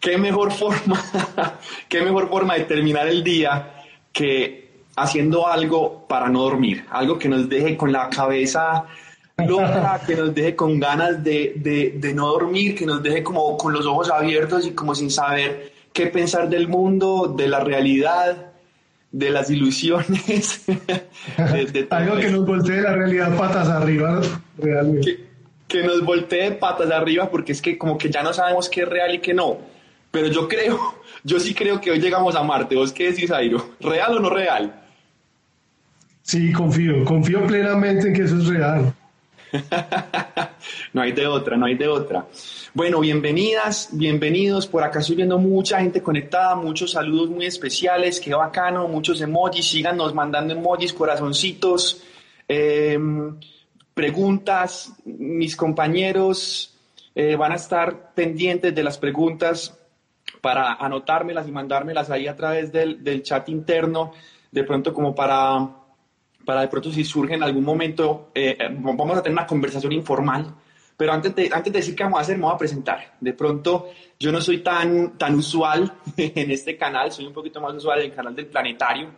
¿Qué mejor forma, qué mejor forma de terminar el día que haciendo algo para no dormir? Algo que nos deje con la cabeza loca, que nos deje con ganas de, de, de no dormir, que nos deje como con los ojos abiertos y como sin saber qué pensar del mundo, de la realidad, de las ilusiones. de, de Algo que nos voltee la realidad patas arriba, realmente. Que, que, nos voltee patas arriba porque es que como que ya no sabemos qué es real y qué no. Pero yo creo, yo sí creo que hoy llegamos a Marte. ¿Vos qué decís, Jairo? ¿Real o no real? Sí, confío, confío plenamente en que eso es real. no hay de otra, no hay de otra. Bueno, bienvenidas, bienvenidos. Por acá estoy viendo mucha gente conectada, muchos saludos muy especiales, qué bacano, muchos emojis. Síganos mandando emojis, corazoncitos, eh, preguntas. Mis compañeros eh, van a estar pendientes de las preguntas para anotármelas y mandármelas ahí a través del, del chat interno, de pronto como para para de pronto si surge en algún momento, eh, vamos a tener una conversación informal, pero antes de, antes de decir qué vamos a hacer, me voy a presentar. De pronto, yo no soy tan, tan usual en este canal, soy un poquito más usual en el canal del Planetario.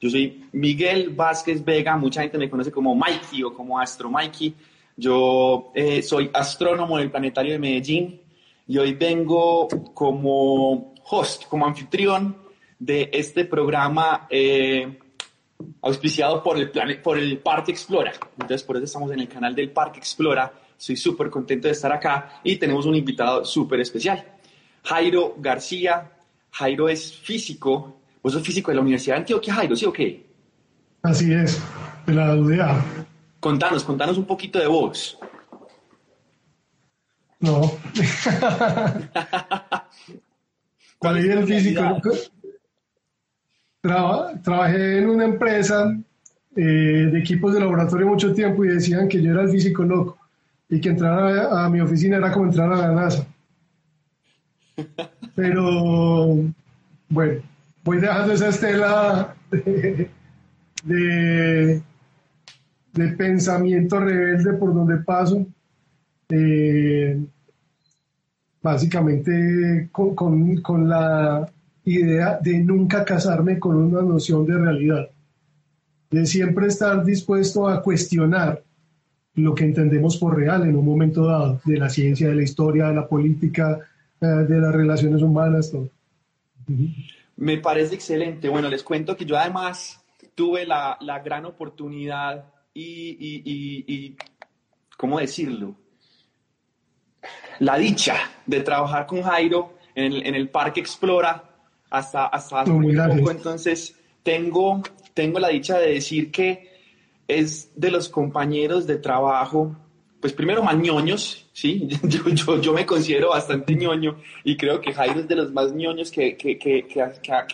Yo soy Miguel Vázquez Vega, mucha gente me conoce como Mikey o como Astro Mikey. Yo eh, soy astrónomo del Planetario de Medellín y hoy vengo como host, como anfitrión de este programa. Eh, auspiciado por el, por el Parque Explora. Entonces, por eso estamos en el canal del Parque Explora. Estoy súper contento de estar acá y tenemos un invitado súper especial. Jairo García. Jairo es físico. Vos sos físico de la Universidad de Antioquia, Jairo, ¿sí o qué? Así es, de la UDA. Contanos, contanos un poquito de vos. No. ¿Cuál es el físico? trabajé en una empresa eh, de equipos de laboratorio mucho tiempo y decían que yo era el físico loco y que entrar a, mi oficina era como entrar a la NASA. Pero bueno, voy dejando esa estela de, de, pensamiento rebelde por donde paso. Eh, básicamente con, la idea de nunca casarme con una noción de realidad, de siempre estar dispuesto a cuestionar lo que entendemos por real en un momento dado, de la ciencia, de la historia, de la política, eh, de las relaciones humanas, todo. Me parece excelente. Bueno, les cuento que yo además tuve la, gran oportunidad y, ¿cómo decirlo? La dicha de trabajar con Jairo en el, en el Parque Explora hasta, hasta hace muy poco, entonces tengo, tengo la dicha de decir que es de los compañeros de trabajo, pues primero más ñoños, ¿sí? Yo, yo, yo me considero bastante ñoño y creo que Jairo es de los más ñoños que, que, que,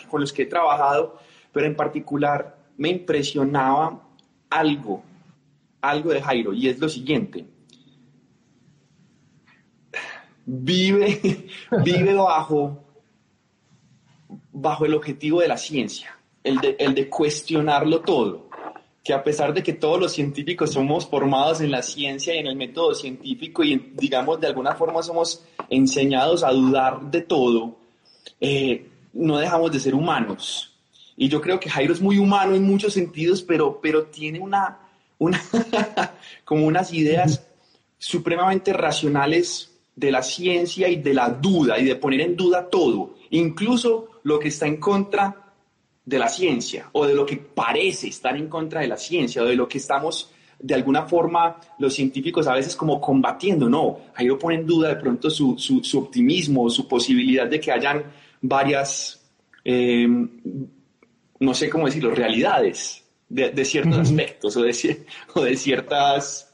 con los que he trabajado, pero en particular me impresionaba algo, algo de Jairo, y es lo siguiente. Vive, vive bajo bajo el objetivo de la ciencia, el de, el de cuestionarlo todo, que a pesar de que todos los científicos somos formados en la ciencia y en el método científico y digamos de alguna forma somos enseñados a dudar de todo, eh, no dejamos de ser humanos. Y yo creo que Jairo es muy humano en muchos sentidos, pero, pero tiene una, una como unas ideas supremamente racionales de la ciencia y de la duda y de poner en duda todo, incluso lo que está en contra de la ciencia o de lo que parece estar en contra de la ciencia o de lo que estamos de alguna forma los científicos a veces como combatiendo, no, ahí lo pone en duda de pronto su, su, optimismo, su posibilidad de que hayan varias, eh, no sé cómo decirlo, realidades de, ciertos aspectos o de, o de ciertas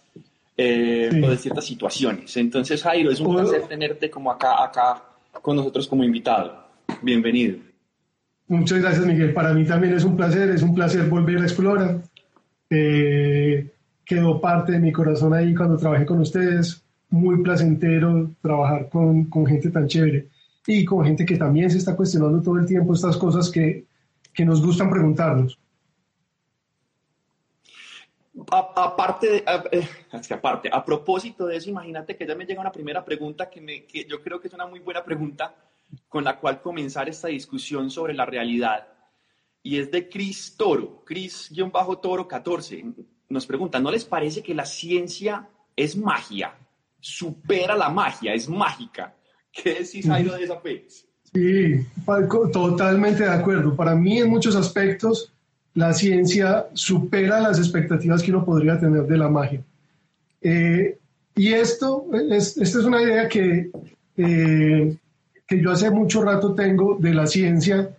o de ciertas situaciones. Entonces, Jairo, es un placer tenerte como acá, acá con nosotros como invitado. Bienvenido. Muchas gracias, Miguel. Para mí también es un placer, es un placer volver a explorar. Eh, quedó parte de mi corazón ahí cuando trabajé con ustedes. Muy placentero trabajar con, con gente tan chévere y con gente que también se está cuestionando todo el tiempo estas cosas que, que nos gustan preguntarnos. Aparte, a, eh, aparte, a propósito de eso, imagínate que ya me llega una primera pregunta que, me, que yo creo que es una muy buena pregunta con la cual comenzar esta discusión sobre la realidad. Y es de Chris Toro, Chris-Toro 14. Nos pregunta, ¿no les parece que la ciencia es magia? Supera la magia, es mágica. ¿Qué decís, Jairo, de esa vez? Sí, totalmente de acuerdo. Para mí, en muchos aspectos, la ciencia supera las expectativas que uno podría tener de la magia. Eh, y esto es, esta es una idea que, eh, que yo hace mucho rato tengo de la ciencia,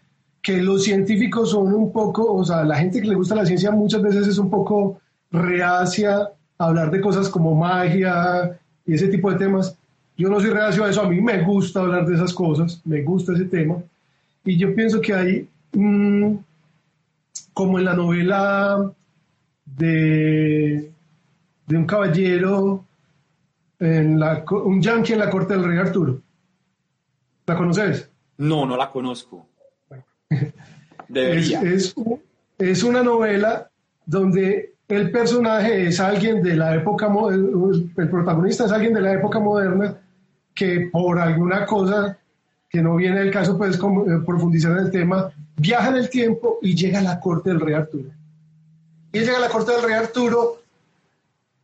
que los científicos son un poco, o sea, la gente que le gusta la ciencia muchas veces es un poco reacia a hablar de cosas como magia y ese tipo de temas. Yo no soy reacio a eso, a mí me gusta hablar de esas cosas, me gusta ese tema. Y yo pienso que hay... Mm, como en la novela de, de un caballero, en la, un yankee en la corte del rey Arturo. ¿La conoces? No, no la conozco. Es, es, una novela donde el personaje es alguien de la época, el, el protagonista es alguien de la época moderna que por alguna cosa que no viene el caso, pues profundizar en el tema, viaja en el tiempo y llega a la corte del rey Arturo. Él llega a la corte del rey Arturo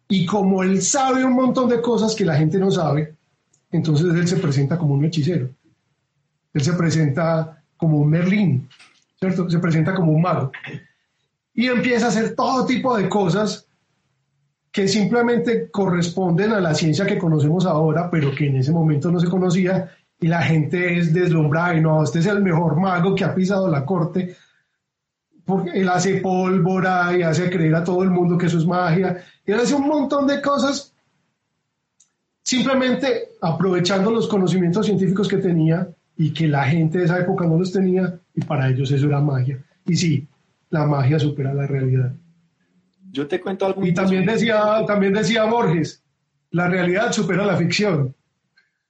y como él sabe un montón de cosas que la gente no sabe, entonces él se presenta como un hechicero. Él se presenta como un Merlín, ¿cierto? Se presenta como un mago. Y empieza a hacer todo tipo de cosas que simplemente corresponden a la ciencia que conocemos ahora, pero que en ese momento no se conocía y la gente es deslumbrada y no, este es el mejor mago que ha pisado la corte, porque él hace pólvora y hace creer a todo el mundo que eso es magia, y él hace un montón de cosas simplemente aprovechando los conocimientos científicos que tenía y que la gente de esa época no los tenía, y para ellos eso era magia. Y sí, la magia supera la realidad. Yo te cuento algo. Y también decía, también decía Borges, la realidad supera la ficción.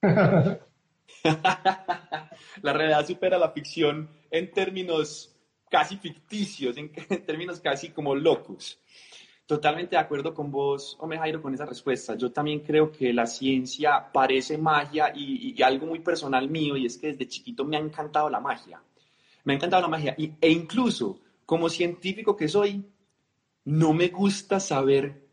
la realidad supera la ficción en términos casi ficticios, en, términos casi como locos. Totalmente de acuerdo con vos, Ome Jairo, con esa respuesta. Yo también creo que la ciencia parece magia y, algo muy personal mío, y es que desde chiquito me ha encantado la magia. Me ha encantado la magia. e incluso, como científico que soy, no me gusta saber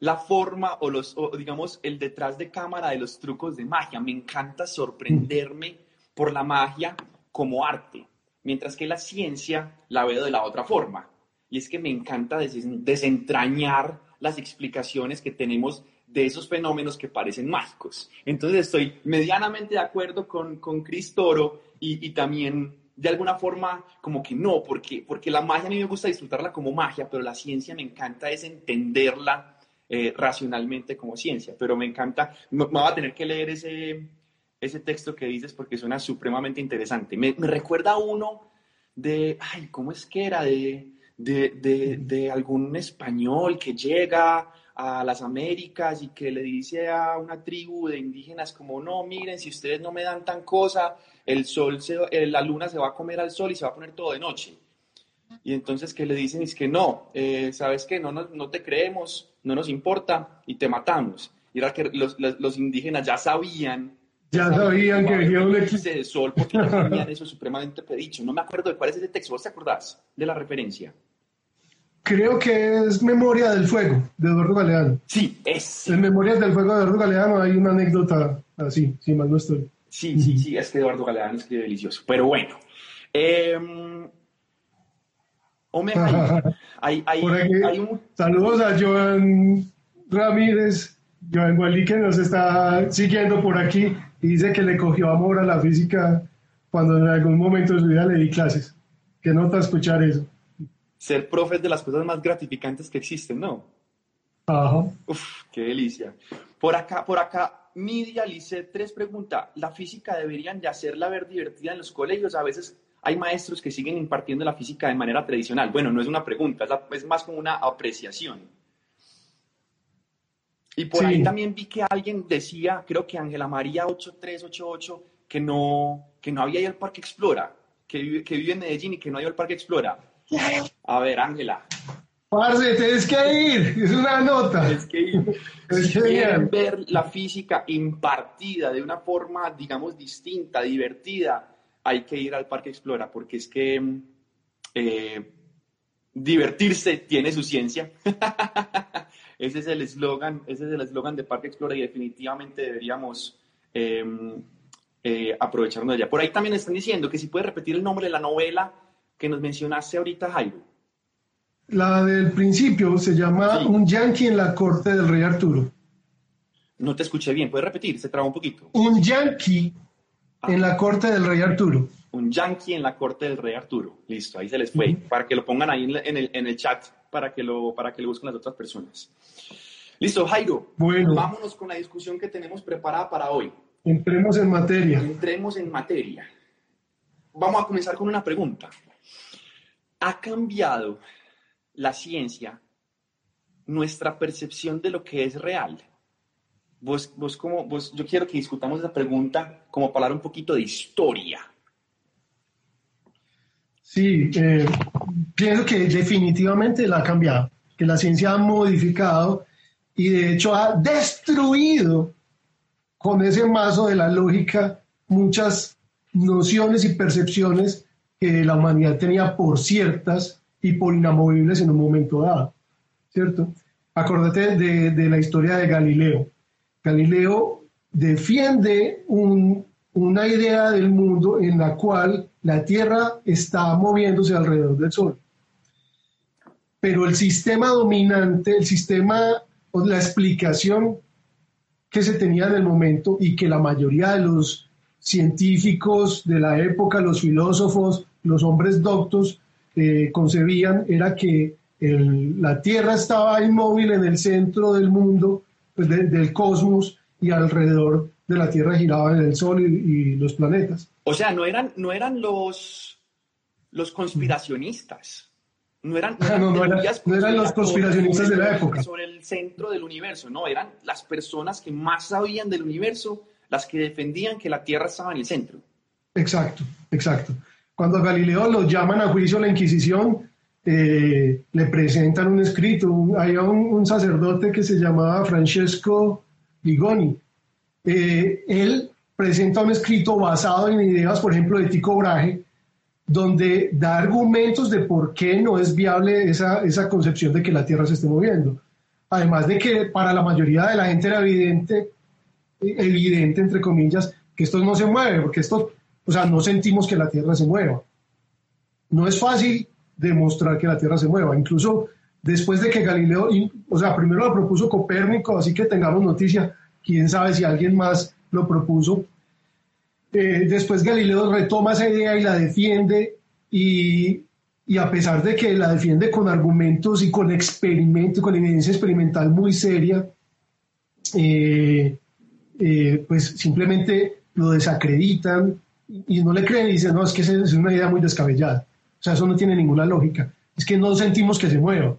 la forma o los, digamos, el detrás de cámara de los trucos de magia. Me encanta sorprenderme por la magia como arte, mientras que la ciencia la veo de la otra forma. Y es que me encanta desentrañar las explicaciones que tenemos de esos fenómenos que parecen mágicos. Entonces estoy medianamente de acuerdo con, con Cris Toro y, y también de alguna forma como que no, porque, porque la magia a mí me gusta disfrutarla como magia, pero la ciencia me encanta es entenderla eh, racionalmente como ciencia. Pero me encanta, me, va a tener que leer ese, ese texto que dices porque suena supremamente interesante. Me, recuerda uno de, ay, ¿cómo es que era? De, de, de, algún español que llega a las Américas y que le dice a una tribu de indígenas como, no, miren, si ustedes no me dan tan cosa, el sol, se, la luna se va a comer al sol y se va a poner todo de noche. Y entonces que le dicen es que no, eh, ¿sabes qué? No, no, no te creemos, no nos importa y te matamos. Y era que los, los, indígenas ya sabían. Ya sabían que había un eclipse de sol porque no tenían eso supremamente predicho. No me acuerdo de cuál es ese texto. ¿Vos te acordás de la referencia? Creo que es Memoria del Fuego, de Eduardo Galeano. Sí, es. En Memorias del Fuego de Eduardo Galeano hay una anécdota así, si mal no estoy. Sí, sí, sí, es que Eduardo Galeano escribe delicioso. Pero bueno. Eh, hay, Saludos a Joan Ramírez, Joan Wally que nos está siguiendo por aquí y dice que le cogió amor a la física cuando en algún momento de su vida le di clases. Qué nota escuchar eso. Ser profe es de las cosas más gratificantes que existen, ¿no? Ajá. Uf, qué delicia. Por acá, por acá, Midia Lice, tres preguntas. ¿La física deberían de hacerla ver divertida en los colegios? A veces hay maestros que siguen impartiendo la física de manera tradicional. Bueno, no es una pregunta, es más como una apreciación. Y por ahí también vi que alguien decía, creo que Ángela María 8388, que no, que no había ido al Parque Explora, que vive, que vive en Medellín y que no ha ido al Parque Explora. A ver, Ángela. Parce, tienes que ir, es una nota. Tienes que ir. si quieren ver la física impartida de una forma, digamos, distinta, divertida, hay que ir al Parque Explora, porque es que eh, divertirse tiene su ciencia. ese es el eslogan, ese es el eslogan de Parque Explora y definitivamente deberíamos em, eh, aprovecharnos de ella. Por ahí también están diciendo que si puede repetir el nombre de la novela que nos mencionaste ahorita, Jairo. La del principio se llama Un yankee en la corte del rey Arturo. No te escuché bien, ¿puedes repetir? Se traba un poquito. Un yankee ah. en la corte del rey Arturo. Un yankee en la corte del rey Arturo. Listo, ahí se les fue. Para que lo pongan ahí en, el, en el, chat, para que, lo, para que lo busquen las otras personas. Listo, Jairo. Bueno. Vámonos con la discusión que tenemos preparada para hoy. Entremos en materia. Entremos en materia. Vamos a comenzar con una pregunta. ¿Ha cambiado la ciencia nuestra percepción de lo que es real? Vos, vos como, vos, yo quiero que discutamos esa pregunta como para hablar un poquito de historia. Sí, eh, pienso que definitivamente la ha cambiado, que la ciencia ha modificado y de hecho ha destruido con ese mazo de la lógica muchas nociones y percepciones que la humanidad tenía por ciertas y por inamovibles en un momento dado, ¿cierto? Acuérdate de, la historia de Galileo. Galileo defiende una idea del mundo en la cual la Tierra está moviéndose alrededor del Sol. Pero el sistema dominante, el sistema, la explicación que se tenía en el momento y que la mayoría de los científicos de la época, los filósofos, los hombres doctos, eh, concebían era que la Tierra estaba inmóvil en el centro del mundo, pues, del cosmos, y alrededor de la Tierra giraban el Sol y, los planetas. O sea, no eran, no eran los, los conspiracionistas. No eran, no, eran, los conspiracionistas de la época. Sobre el centro del universo, no, eran las personas que más sabían del universo las que defendían que la Tierra estaba en el centro. Exacto, exacto. Cuando a Galileo lo llaman a juicio a la Inquisición, eh, le presentan un escrito. hay un, sacerdote que se llamaba Francesco Ligoni. Eh, él presenta un escrito basado en ideas, por ejemplo, de Tico Brahe, donde da argumentos de por qué no es viable esa, esa concepción de que la Tierra se esté moviendo. Además de que para la mayoría de la gente era evidente, evidente entre comillas, que esto no se mueve, porque esto o sea, no sentimos que la Tierra se mueva. No es fácil demostrar que la Tierra se mueva. Incluso después de que Galileo, o sea, primero lo propuso Copérnico, así que tengamos noticia, quién sabe si alguien más lo propuso. Eh, después Galileo retoma esa idea y la defiende y, a pesar de que la defiende con argumentos y con experimentos, con evidencia experimental muy seria, eh, eh, pues simplemente lo desacreditan, y no le creen y dicen, no, es que es una idea muy descabellada. O sea, eso no tiene ninguna lógica. Es que no sentimos que se mueva.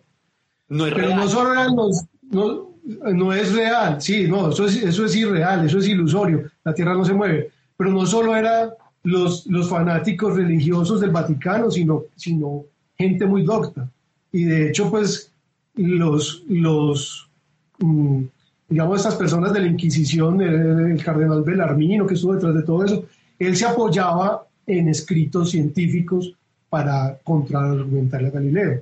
No es Pero real. no solo eran los, no, no, es real, sí, no, eso es, eso es irreal, eso es ilusorio, la Tierra no se mueve. Pero no solo eran los, los fanáticos religiosos del Vaticano, sino, sino gente muy docta. Y de hecho, pues, los, los mm, digamos, estas personas de la Inquisición, el, el cardenal Belarmino, que estuvo detrás de todo eso, él se apoyaba en escritos científicos para contraargumentarle a Galileo,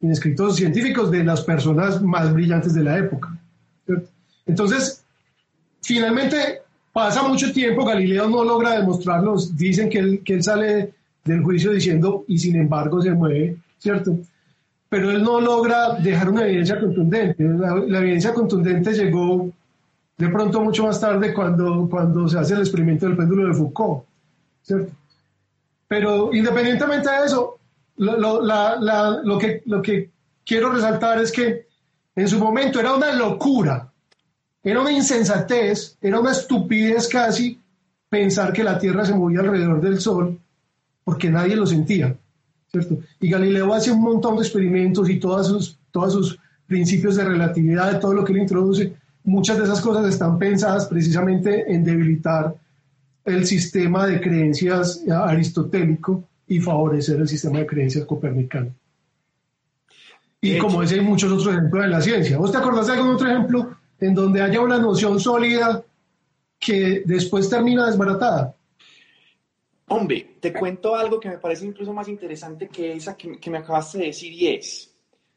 en escritos científicos de las personas más brillantes de la época. Entonces, finalmente pasa mucho tiempo, Galileo no logra demostrarlo, dicen que él, sale del juicio diciendo, y sin embargo se mueve, ¿cierto? Pero él no logra dejar una evidencia contundente. La, la evidencia contundente llegó de pronto mucho más tarde cuando, cuando se hace el experimento del péndulo de Foucault, ¿cierto? Pero independientemente de eso, lo, que, lo que quiero resaltar es que En su momento era una locura, era una insensatez, era una estupidez casi pensar que la Tierra se movía alrededor del Sol, porque nadie lo sentía, ¿cierto? Y Galileo hace un montón de experimentos y todos sus, todos sus principios de relatividad, de todo lo que él introduce, muchas de esas cosas están pensadas precisamente en debilitar el sistema de creencias aristotélico y favorecer el sistema de creencias copernicano. Y como ese hay muchos otros ejemplos en la ciencia. ¿Vos te acordás de algún otro ejemplo en donde haya una noción sólida que después termina desbaratada? Hombre, te cuento algo que me parece incluso más interesante que esa que, que me acabaste de decir y es,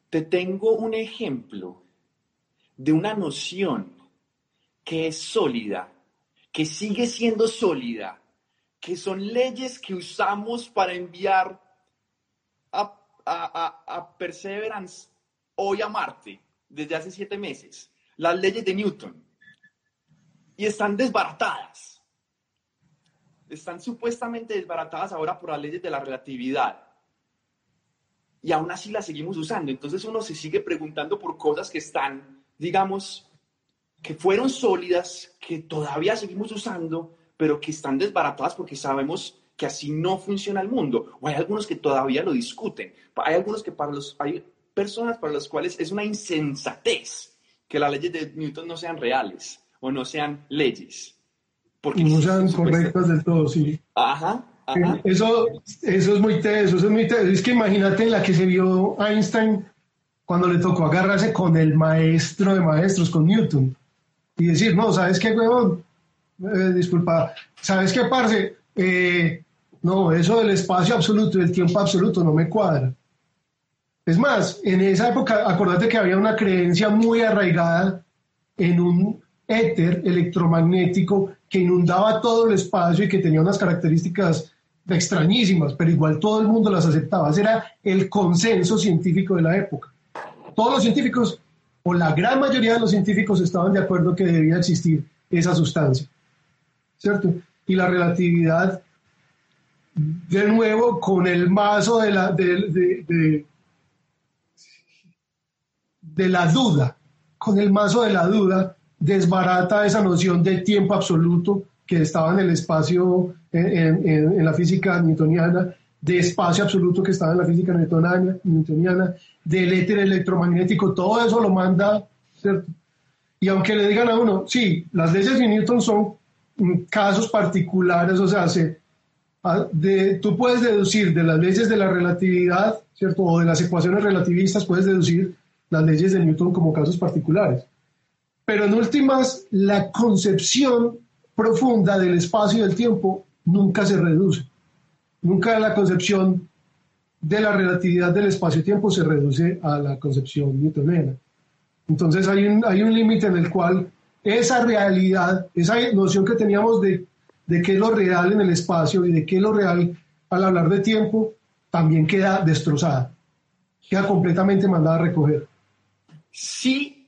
te tengo un ejemplo de una noción que es sólida, que sigue siendo sólida, que son leyes que usamos para enviar a, Perseverance hoy a Marte desde hace siete meses, las leyes de Newton, y están desbaratadas. Están supuestamente desbaratadas ahora por las leyes de la relatividad. Y aún así las seguimos usando. Entonces uno se sigue preguntando por cosas que están digamos, que fueron sólidas, que todavía seguimos usando, pero que están desbaratadas porque sabemos que así no funciona el mundo. O hay algunos que todavía lo discuten. Hay algunos que para los, hay personas para las cuales es una insensatez que las leyes de Newton no sean reales o no sean leyes. Porque no sean correctas del todo, sí. Ajá. Ajá. Eso, eso es muy teso, eso es muy teso. Es que imagínate la que se vio Einstein cuando le tocó agarrarse con el maestro de maestros, con Newton, y decir, no, ¿sabes qué, huevón? Eh, disculpa, ¿sabes qué, parce? Eh, no, eso del espacio absoluto y del tiempo absoluto no me cuadra. Es más, en esa época, acordate que había una creencia muy arraigada en un éter electromagnético que inundaba todo el espacio y que tenía unas características extrañísimas, pero igual todo el mundo las aceptaba. Ese era el consenso científico de la época todos los científicos, o la gran mayoría de los científicos, estaban de acuerdo que debía existir esa sustancia. ¿Cierto? Y la relatividad, de nuevo, con el mazo de la, de, la duda, con el mazo de la duda, desbarata esa noción de tiempo absoluto que estaba en el espacio, en la física newtoniana, de espacio absoluto que estaba en la física newtoniana, newtoniana del éter electromagnético, todo eso lo manda, ¿cierto? Y aunque le digan a uno, sí, las leyes de Newton son casos particulares, o sea, se, de, tú puedes deducir de las leyes de la relatividad, ¿cierto? O de las ecuaciones relativistas, puedes deducir las leyes de Newton como casos particulares. Pero en últimas, la concepción profunda del espacio y del tiempo nunca se reduce. Nunca la concepción de la relatividad del espacio-tiempo se reduce a la concepción newtoniana. Entonces hay un, hay un límite en el cual esa realidad, esa noción que teníamos de, de qué es lo real en el espacio y de qué es lo real al hablar de tiempo, también queda destrozada, queda completamente mandada a recoger. Sí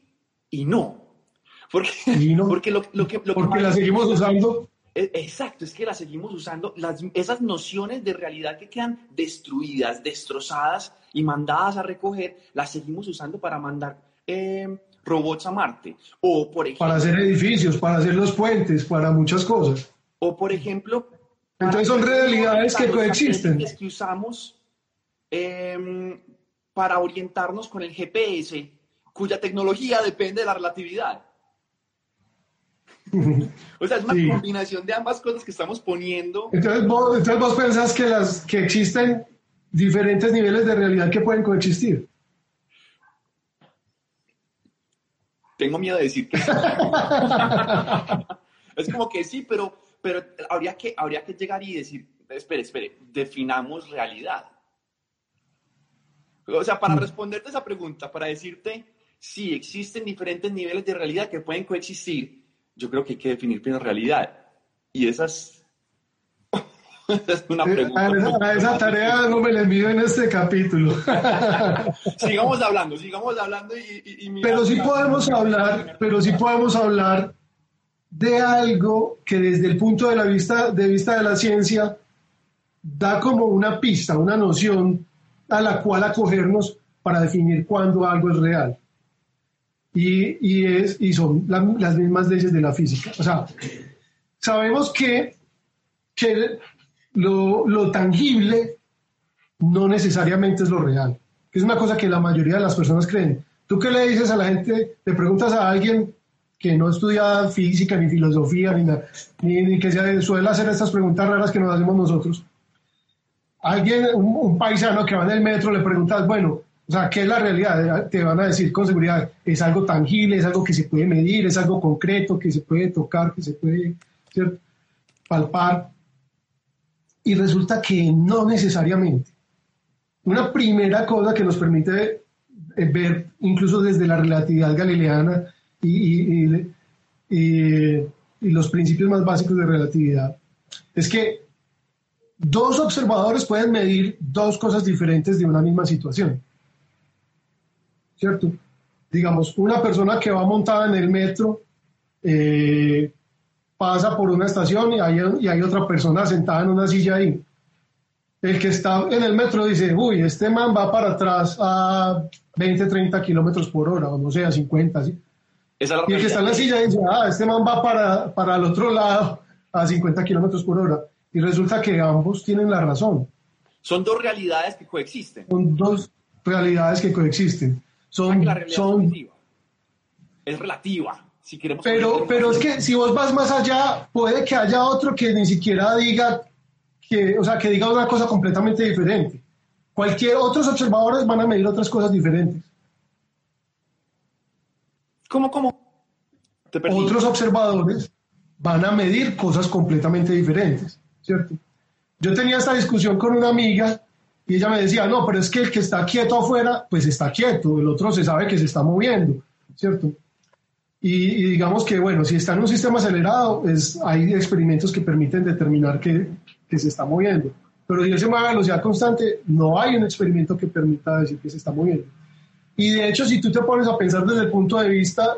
y no. Porque, porque, lo, que, porque la seguimos usando exacto, es que las seguimos usando, las, esas nociones de realidad que quedan destruidas, destrozadas y mandadas a recoger, las seguimos usando para mandar em, robots a Marte. O, por ejemplo, para hacer edificios, para hacer los puentes, para muchas cosas. O, por ejemplo... Entonces son realidades que coexisten. Que usamos em, para orientarnos con el GPS, cuya tecnología depende de la relatividad. o sea, es una combinación de ambas cosas que estamos poniendo. Entonces vos, entonces vos pensás que, las, que existen diferentes niveles de realidad que pueden coexistir. Tengo miedo de decir que sí. es como que sí, pero, pero habría, que, habría que llegar y decir, espere, espere, definamos realidad. O sea, para mm. responderte esa pregunta, para decirte si existen diferentes niveles de realidad que pueden coexistir, yo creo que hay que definir bien realidad. Y esas es una pregunta. A esa, tarea no me la envío en este capítulo. sigamos hablando, sigamos hablando y, Pero sí podemos hablar, pero sí podemos hablar de algo que desde el punto de, la vista, de vista de la ciencia da como una pista, una noción a la cual acogernos para definir cuándo algo es real. Y, es, y son las mismas leyes de la física. O sea, sabemos que, que lo, lo tangible no necesariamente es lo real, que es una cosa que la mayoría de las personas creen. ¿Tú qué le dices a la gente? Le preguntas a alguien que no estudia física ni filosofía ni, ni, que se suele hacer estas preguntas raras que nos hacemos nosotros. Alguien, un, paisano que va en el metro, le preguntas, bueno, o sea, ¿qué es la realidad? Te van a decir con seguridad, es algo tangible, es algo que se puede medir, es algo concreto, que se puede tocar, que se puede palpar. Y resulta que no necesariamente. Una primera cosa que nos permite eh, ver, incluso desde la relatividad galileana y, y, los principios más básicos de relatividad, es que dos observadores pueden medir dos cosas diferentes de una misma situación. ¿Cierto? Digamos, una persona que va montada en el metro eh, pasa por una estación y hay, y hay otra persona sentada en una silla ahí el que está en el metro dice, uy, este man va para atrás a 20, 30 kilómetros por hora, o no sé, a 50, ¿sí? y el que está en la silla dice, ah, este man va para, para el otro lado a 50 kilómetros por hora. Y resulta que ambos tienen la razón. Son dos realidades que coexisten. Son dos realidades que coexisten. Son, la realidad son, es relativa. Si queremos pero, pero es que si vos vas más allá, puede que haya otro que ni siquiera diga que, o sea, que diga una cosa completamente diferente. Cualquier otros observadores van a medir otras cosas diferentes. ¿Cómo, cómo? Otros observadores van a medir cosas completamente diferentes, ¿cierto? Yo tenía esta discusión con una amiga y ella me decía, no, pero es que el que está quieto afuera, pues está quieto, el otro se sabe que se está moviendo, ¿cierto? Y, digamos que, bueno, si está en un sistema acelerado, es, hay experimentos que permiten determinar que que se está moviendo. Pero si él se mueve a velocidad constante, no hay un experimento que permita decir que se está moviendo. Y de hecho, si tú te pones a pensar desde el punto de vista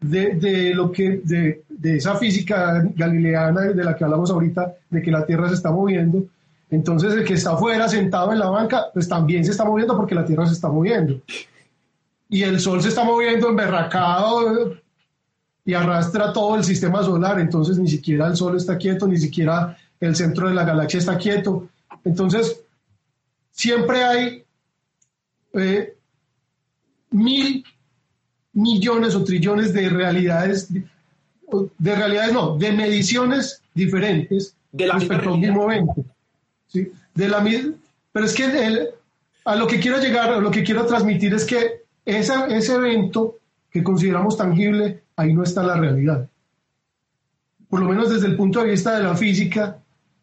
de, de lo que, de, de, esa física galileana de la que hablamos ahorita, de que la Tierra se está moviendo, entonces el que está afuera sentado en la banca, pues también se está moviendo porque la Tierra se está moviendo. Y el Sol se está moviendo emberracado y arrastra todo el sistema solar, entonces ni siquiera el Sol está quieto, ni siquiera el centro de la galaxia está quieto. Entonces, siempre hay eh, mil millones o trillones de realidades, de realidades no, de mediciones diferentes de la respecto a un mismo evento. ¿Sí? De la, pero es que a lo que quiero llegar, a lo que quiero transmitir es que ese evento que consideramos tangible, ahí no está la realidad. Por lo menos desde el punto de vista de la física,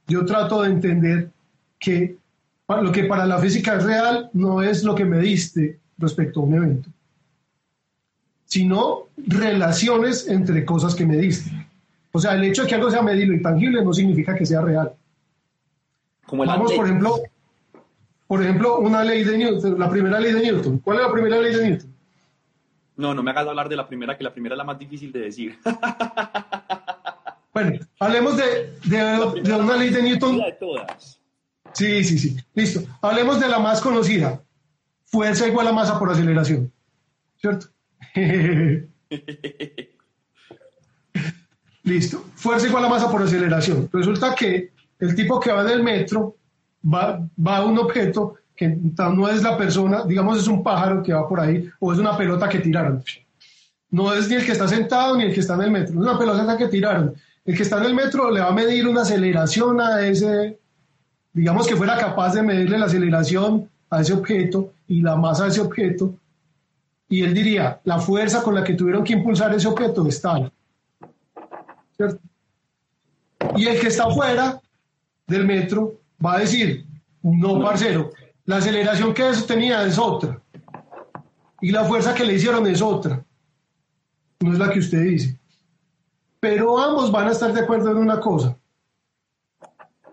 yo trato de entender que lo que para la física es real no es lo que me diste respecto a un evento, sino relaciones entre cosas que me diste. O sea, el hecho de que algo sea medible y tangible no significa que sea real. Como Vamos, por ejemplo, por ejemplo, una ley de Newton, la primera ley de Newton. ¿Cuál es la primera ley de Newton? No, no me hagas hablar de la primera, que la primera es la más difícil de decir. Bueno, hablemos de, de, una ley de Newton. De todas. Sí, sí, sí. Listo. Hablemos de la más conocida. Fuerza igual a masa por aceleración. ¿Cierto? Listo. Fuerza igual a masa por aceleración. Resulta que el tipo que va en el metro va, va a un objeto que no es la persona, digamos es un pájaro que va por ahí o es una pelota que tiraron. No es ni el que está sentado ni el que está en el metro, es una pelota que tiraron. El que está en el metro le va a medir una aceleración a ese, digamos que fuera capaz de medirle la aceleración a ese objeto y la masa de ese objeto, y él diría, la fuerza con la que tuvieron que impulsar ese objeto es tal. ¿Cierto? Y el que está fuera del metro va a decir, no, parcero, la aceleración que eso tenía es otra. Y la fuerza que le hicieron es otra. No es la que usted dice. Pero ambos van a estar de acuerdo en una cosa,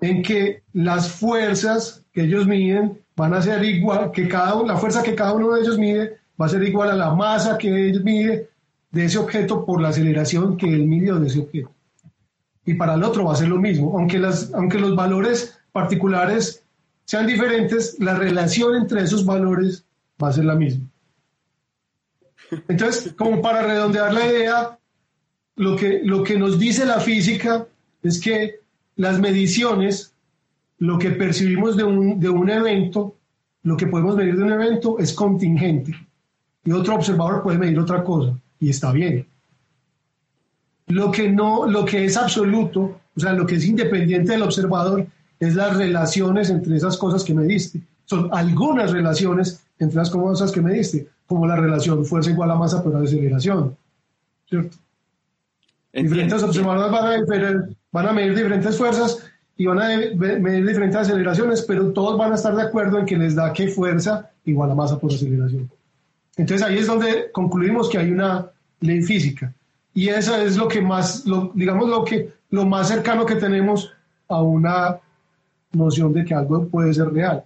en que las fuerzas que ellos miden van a ser igual, que cada uno, la fuerza que cada uno de ellos mide va a ser igual a la masa que ellos mide de ese objeto por la aceleración que él midió de ese objeto. Y para el otro va a ser lo mismo, aunque, las, aunque los valores particulares sean diferentes, la relación entre esos valores va a ser la misma. Entonces, como para redondear la idea, lo que, lo que nos dice la física es que las mediciones, lo que percibimos de un, de un evento, lo que podemos medir de un evento es contingente. Y otro observador puede medir otra cosa, y está bien. Lo que, no, lo que es absoluto, o sea, lo que es independiente del observador, es las relaciones entre esas cosas que mediste. Son algunas relaciones entre las cosas que mediste, como la relación fuerza igual a masa por aceleración. ¿Cierto? Diferentes observadores van a, van a medir diferentes fuerzas y van a medir diferentes aceleraciones, pero todos van a estar de acuerdo en que les da que fuerza igual a masa por aceleración. Entonces ahí es donde concluimos que hay una ley física. Y eso es lo que más, lo, digamos, lo, que, lo más cercano que tenemos a una noción de que algo puede ser real.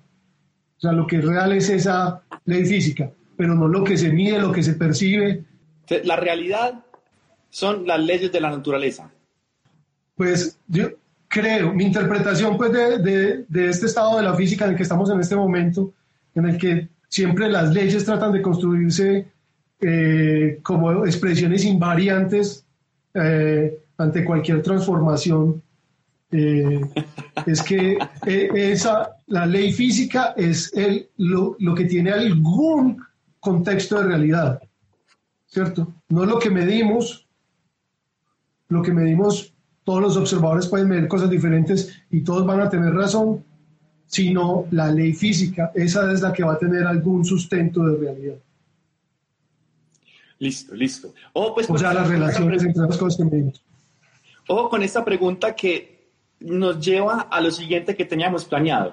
O sea, lo que es real es esa ley física, pero no lo que se mide, lo que se percibe. La realidad son las leyes de la naturaleza. Pues yo creo, mi interpretación pues de, de, de este estado de la física en el que estamos en este momento, en el que siempre las leyes tratan de construirse eh, como expresiones invariantes eh, ante cualquier transformación. Eh, es que esa, la ley física es el, lo, lo, que tiene algún contexto de realidad, ¿cierto? No lo que medimos, lo que medimos, todos los observadores pueden medir cosas diferentes y todos van a tener razón, sino la ley física, esa es la que va a tener algún sustento de realidad. Listo, listo. O, pues, o sea, las relaciones entre las cosas que medimos. Con esta pregunta que nos lleva a lo siguiente que teníamos planeado.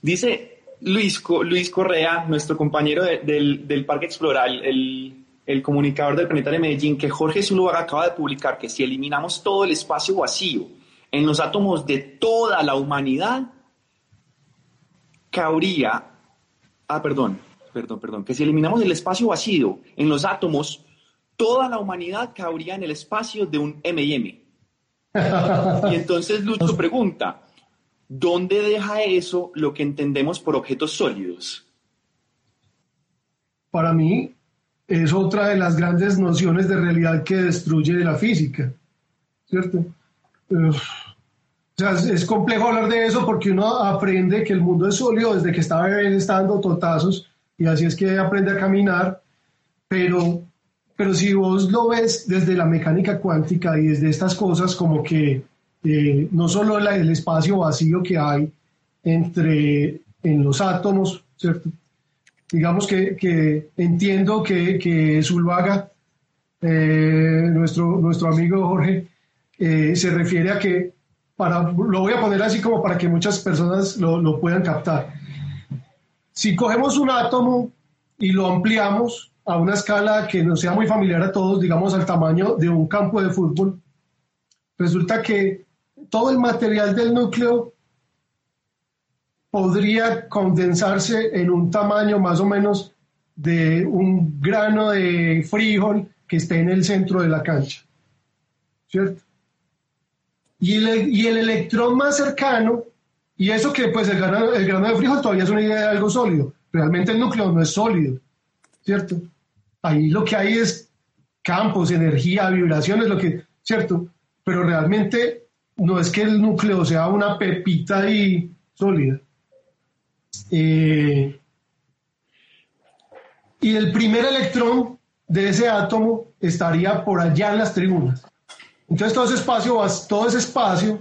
Dice Luis, Luis Correa, nuestro compañero del, del, Parque Explorar, el, el, comunicador del Planetario de Medellín, que Jorge Zuluaga acaba de publicar que si eliminamos todo el espacio vacío en los átomos de toda la humanidad, cabría, ah, perdón, perdón, perdón, que si eliminamos el espacio vacío en los átomos, toda la humanidad cabría en el espacio de un M&M. Y entonces Lucho pregunta, ¿dónde deja eso lo que entendemos por objetos sólidos? Para mí es otra de las grandes nociones de realidad que destruye la física, ¿cierto? es complejo hablar de eso porque uno aprende que el mundo es sólido desde que está bebé, está dando totazos y así es que aprende a caminar, pero, pero si vos lo ves desde la mecánica cuántica y desde estas cosas como que eh, no solo el espacio vacío que hay entre en los átomos, ¿cierto? Digamos que, que entiendo que, que Zulvaga, eh, nuestro, nuestro amigo Jorge, eh, se refiere a que lo voy a poner así como para que muchas personas lo, lo puedan captar. Si cogemos un átomo y lo ampliamos a una escala que no sea muy familiar a todos, digamos al tamaño de un campo de fútbol, resulta que todo el material del núcleo podría condensarse en un tamaño más o menos de un grano de frijol que esté en el centro de la cancha. ¿Cierto? Y el, electrón más cercano, y eso que pues el grano, el grano de frijol todavía es una idea de algo sólido, realmente el núcleo no es sólido, ¿cierto? Ahí lo que hay es campos, energía, vibraciones, lo que, ¿cierto? Pero realmente no es que el núcleo sea una pepita y sólida. Eh, y el primer electrón de ese átomo estaría por allá en las tribunas. Entonces todo ese espacio,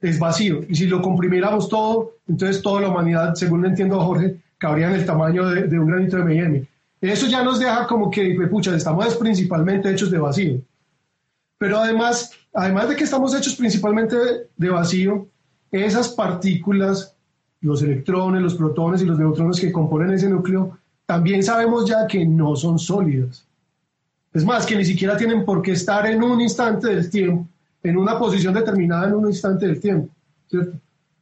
es vacío. Y si lo comprimiéramos todo, entonces toda la humanidad, según entiendo Jorge, cabría en el tamaño de, un granito de M&M. Eso ya nos deja como que, pucha, estamos principalmente hechos de vacío. Pero además, además de que estamos hechos principalmente de vacío, esas partículas, los electrones, los protones y los neutrones que componen ese núcleo, también sabemos ya que no son sólidas. Es más, que ni siquiera tienen por qué estar en un instante del tiempo, en una posición determinada en un instante del tiempo.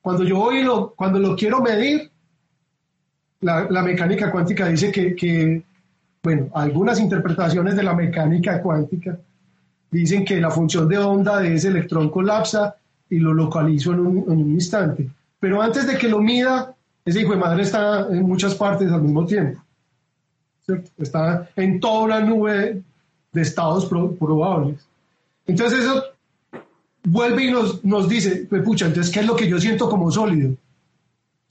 Cuando yo voy lo, cuando lo quiero medir, la, mecánica cuántica dice que, bueno, algunas interpretaciones de la mecánica cuántica dicen que la función de onda de ese electrón colapsa y lo localizo en un, instante. Pero antes de que lo mida, ese hijo de madre está en muchas partes al mismo tiempo. Está en toda una nube de estados probables. Entonces eso vuelve y nos, nos dice, pues, pucha, entonces, ¿qué es lo que yo siento como sólido?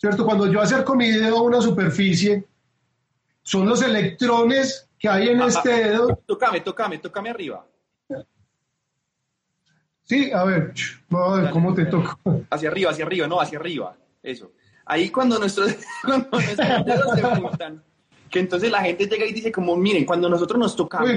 ¿Cierto? Cuando yo acerco mi dedo a una superficie, son los electrones que hay en este dedo. Tócame, tócame, tócame arriba. Sí, a ver, a ver cómo te toco. Hacia arriba, hacia arriba, no, hacia arriba. Eso. Ahí cuando nuestros, dedos se juntan, que entonces la gente llega y dice como, miren, cuando nosotros nos tocamos,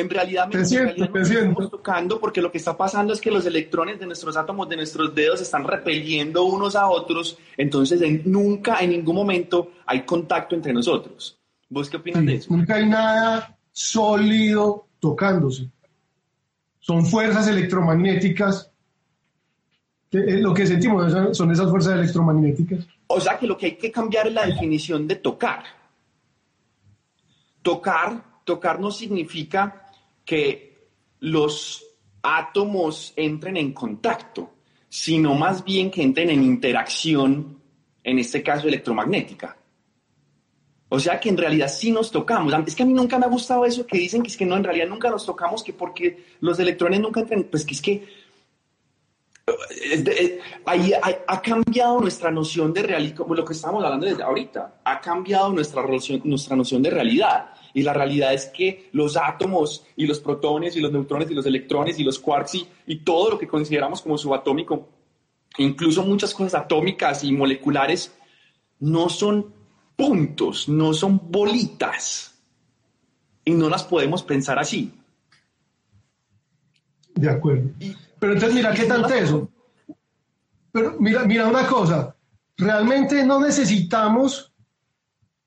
en realidad, te siento, te estamos tocando porque lo que está pasando es que los electrones de nuestros átomos, de nuestros dedos, están repeliendo unos a otros, entonces nunca, en ningún momento hay contacto entre nosotros. ¿Vos qué opinas de eso? Nunca hay nada sólido tocándose. Son fuerzas electromagnéticas eh, lo que sentimos son esas fuerzas electromagnéticas. O sea que lo que hay que cambiar es la definición de tocar. Tocar, tocar no significa que los átomos entren en contacto, sino más bien que entren en interacción, en este caso electromagnética. O sea que en realidad sí nos tocamos. Es que a mí nunca me ha gustado eso que dicen que es que no, en realidad nunca nos tocamos, que porque los electrones nunca entran, pues que es que ahí ha, cambiado nuestra noción de realidad, como lo que estamos hablando desde ahorita, ha cambiado nuestra, nuestra noción de realidad. Y la realidad es que los átomos y los protones y los neutrones y los electrones y los quarks y, y todo lo que consideramos como subatómico, incluso muchas cosas atómicas y moleculares, no son puntos, no son bolitas. Y no las podemos pensar así. De acuerdo. Pero entonces mira qué tanto eso. Pero mira, mira una cosa, realmente no necesitamos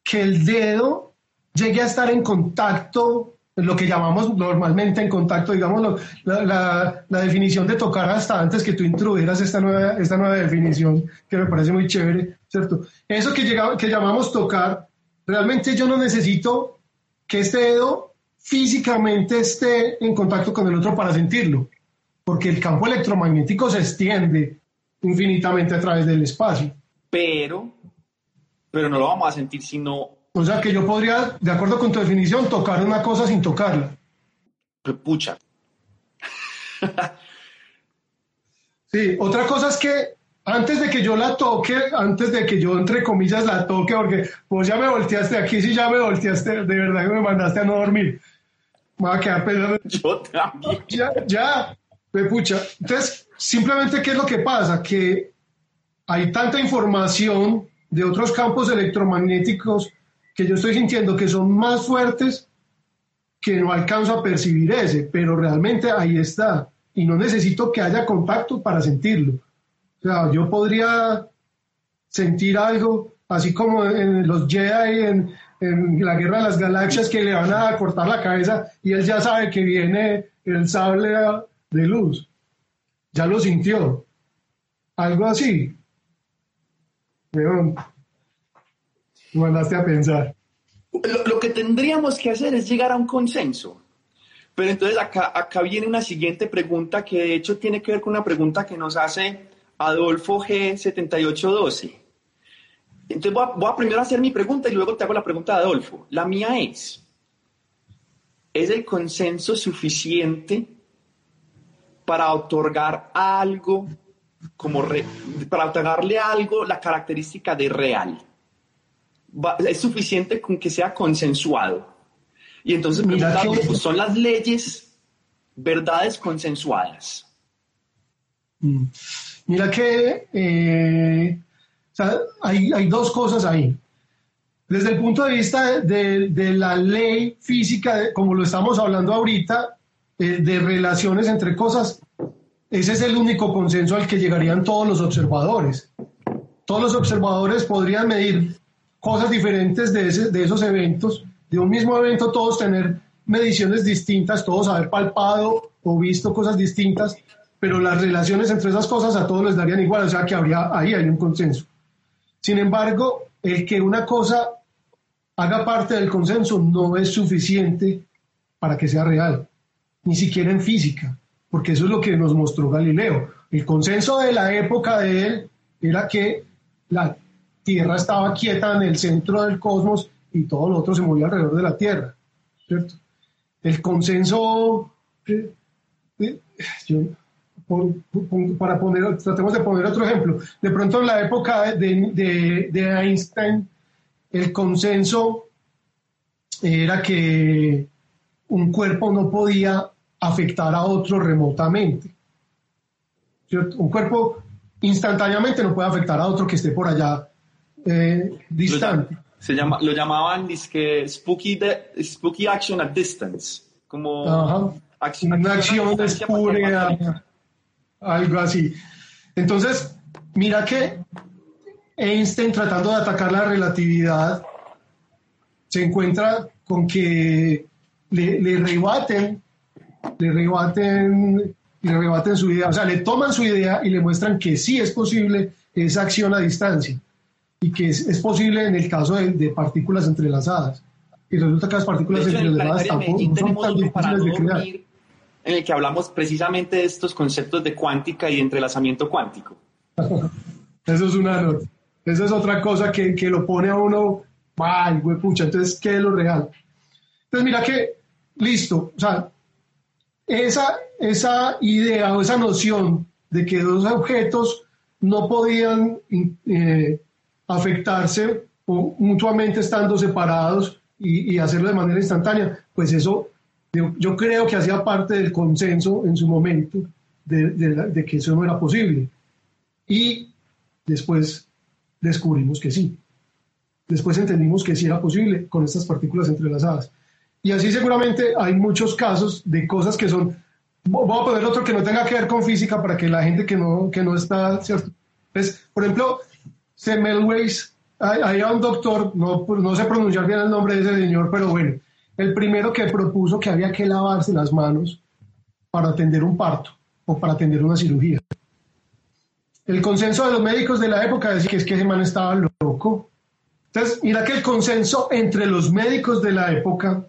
que el dedo llegue a estar en contacto, lo que llamamos normalmente en contacto, digamos, la, definición de tocar hasta antes que tú introdujeras esta nueva, esta nueva definición, que me parece muy chévere, ¿cierto? Eso que, llega, que llamamos tocar, realmente yo no necesito que este dedo físicamente esté en contacto con el otro para sentirlo porque el campo electromagnético se extiende infinitamente a través del espacio. Pero, pero no lo vamos a sentir sino... O sea que yo podría, de acuerdo con tu definición, tocar una cosa sin tocarla. Pucha. sí, otra cosa es que antes de que yo la toque, antes de que yo entre comillas la toque, porque vos ya me volteaste aquí, sí ya me volteaste, de verdad que me mandaste a no dormir. Me va a quedar pensando. Yo también. Ya, ya. Pucha, entonces, simplemente, ¿qué es lo que pasa? Que hay tanta información de otros campos electromagnéticos que yo estoy sintiendo que son más fuertes que no alcanzo a percibir ese, pero realmente ahí está. Y no necesito que haya contacto para sentirlo. O sea, yo podría sentir algo, así como en los Jedi, en, en la Guerra de las Galaxias, que le van a cortar la cabeza y él ya sabe que viene el sable de luz. Ya lo sintió. Algo así. Me mandaste a pensar. Lo, que tendríamos que hacer es llegar a un consenso. Pero entonces acá, acá viene una siguiente pregunta que de hecho tiene que ver con una pregunta que nos hace Adolfo G7812. Entonces voy a, voy a primero hacer mi pregunta y luego te hago la pregunta de Adolfo. La mía es, ¿es el consenso suficiente para otorgar algo, como para otorgarle algo la característica de real. Es suficiente con que sea consensuado. Y entonces pues, son las leyes, verdades consensuadas. Mm. Mira que eh, hay, dos cosas ahí. Desde el punto de vista de, de la ley física, como lo estamos hablando ahorita, eh, de relaciones entre cosas, ese es el único consenso al que llegarían todos los observadores. Todos los observadores podrían medir cosas diferentes de, de esos eventos, de un mismo evento, todos tener mediciones distintas, todos haber palpado o visto cosas distintas, pero las relaciones entre esas cosas a todos les darían igual, o sea que habría, ahí hay un consenso. Sin embargo, el que una cosa haga parte del consenso no es suficiente para que sea real ni siquiera en física, porque eso es lo que nos mostró Galileo. El consenso de la época de él era que la Tierra estaba quieta en el centro del cosmos y todo lo otro se movía alrededor de la Tierra. El consenso, eh, eh, para poner, tratemos de poner otro ejemplo, de pronto en la época de Einstein, el consenso era que un cuerpo no podía afectar a otro remotamente. Un cuerpo instantáneamente no puede afectar a otro que esté por allá eh, distante. Lo, se llama, lo llamaban spooky, spooky action at distance, como una acción espúrea, algo así. Entonces, mira que Einstein tratando de atacar la relatividad se encuentra con que le, le rebaten, le rebaten le rebaten su idea, o sea, le toman su idea y le muestran que sí es posible esa acción a distancia y que es, posible en el caso de, partículas entrelazadas. Y resulta que las partículas entrelazadas tampoco son tan difíciles de crear. En el que hablamos precisamente de estos conceptos de cuántica y de entrelazamiento cuántico. Eso es una nota. Esa es otra cosa que, que lo pone a uno, ay, güey, pucha, entonces, ¿qué es lo real? Entonces, mira que, listo, o sea, esa, esa idea o esa noción de que dos objetos no podían eh, afectarse mutuamente estando separados y, hacerlo de manera instantánea, pues eso yo, creo que hacía parte del consenso en su momento de, de que eso no era posible. Y después descubrimos que sí. Después entendimos que sí era posible con estas partículas entrelazadas. Y así seguramente hay muchos casos de cosas que son, voy a poner otro que no tenga que ver con física para que la gente que no, que no está, ¿cierto? Pues, por ejemplo, Semmelweis, hay, hay un doctor, no, no sé pronunciar bien el nombre de ese señor, pero bueno, el primero que propuso que había que lavarse las manos para atender un parto o para atender una cirugía. El consenso de los médicos de la época decía que es que ese man estaba loco. Entonces, mira que el consenso entre los médicos de la época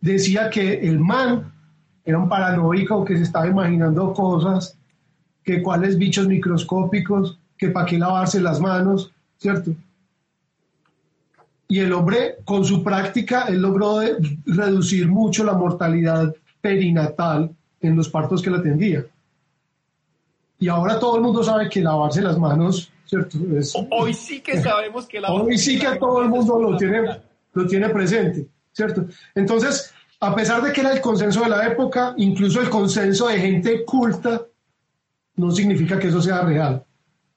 decía que el man era un paranoico que se estaba imaginando cosas, que cuáles bichos microscópicos, que para qué lavarse las manos, ¿cierto? Y el hombre, con su práctica, él logró reducir mucho la mortalidad perinatal en los partos que la atendía. Y ahora todo el mundo sabe que lavarse las manos, ¿cierto? hoy sí que sabemos que lavarse Hoy sí que todo el mundo lo tiene, lo tiene presente. ¿cierto? Entonces, a pesar de que era el consenso de la época, incluso el consenso de gente culta, no significa que eso sea real.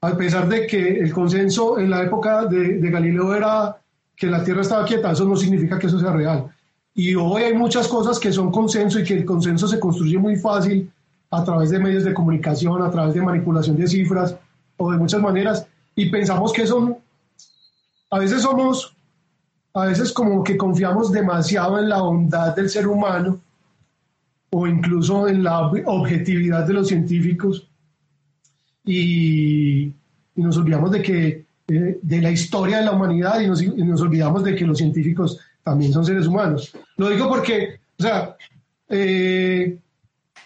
A pesar de que el consenso en la época de, Galileo era que la Tierra estaba quieta, eso no significa que eso sea real. Y hoy hay muchas cosas que son consenso y que el consenso se construye muy fácil a través de medios de comunicación, a través de manipulación de cifras o de muchas maneras. Y pensamos que son, a veces somos a veces como que confiamos demasiado en la bondad del ser humano o incluso en la objetividad de los científicos y, nos olvidamos de que eh, de la historia de la humanidad y nos, olvidamos de que los científicos también son seres humanos. Lo digo porque, o sea, eh,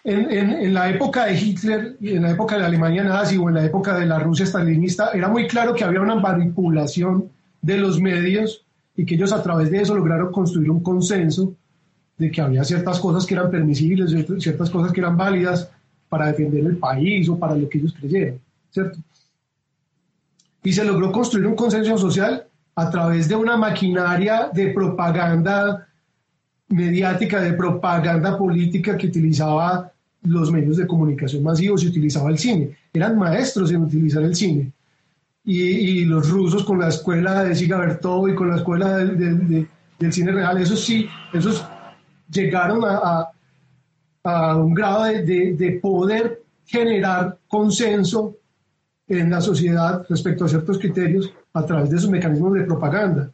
en, en, la época de Hitler, en la época de la Alemania nazi o en la época de la Rusia stalinista, era muy claro que había una manipulación de los medios y que ellos a través de eso lograron construir un consenso de que había ciertas cosas que eran permisibles, ciertas cosas que eran válidas para defender el país o para lo que ellos creyeran, ¿cierto? Y se logró construir un consenso social a través de una maquinaria de propaganda mediática, de propaganda política que utilizaba los medios de comunicación masivos y utilizaba el cine. Eran maestros en utilizar el cine y, los rusos con la escuela de Sigabertov y con la escuela del cine real, eso sí, esos llegaron a, a, un grado de, de, poder generar consenso en la sociedad respecto a ciertos criterios a través de sus mecanismos de propaganda.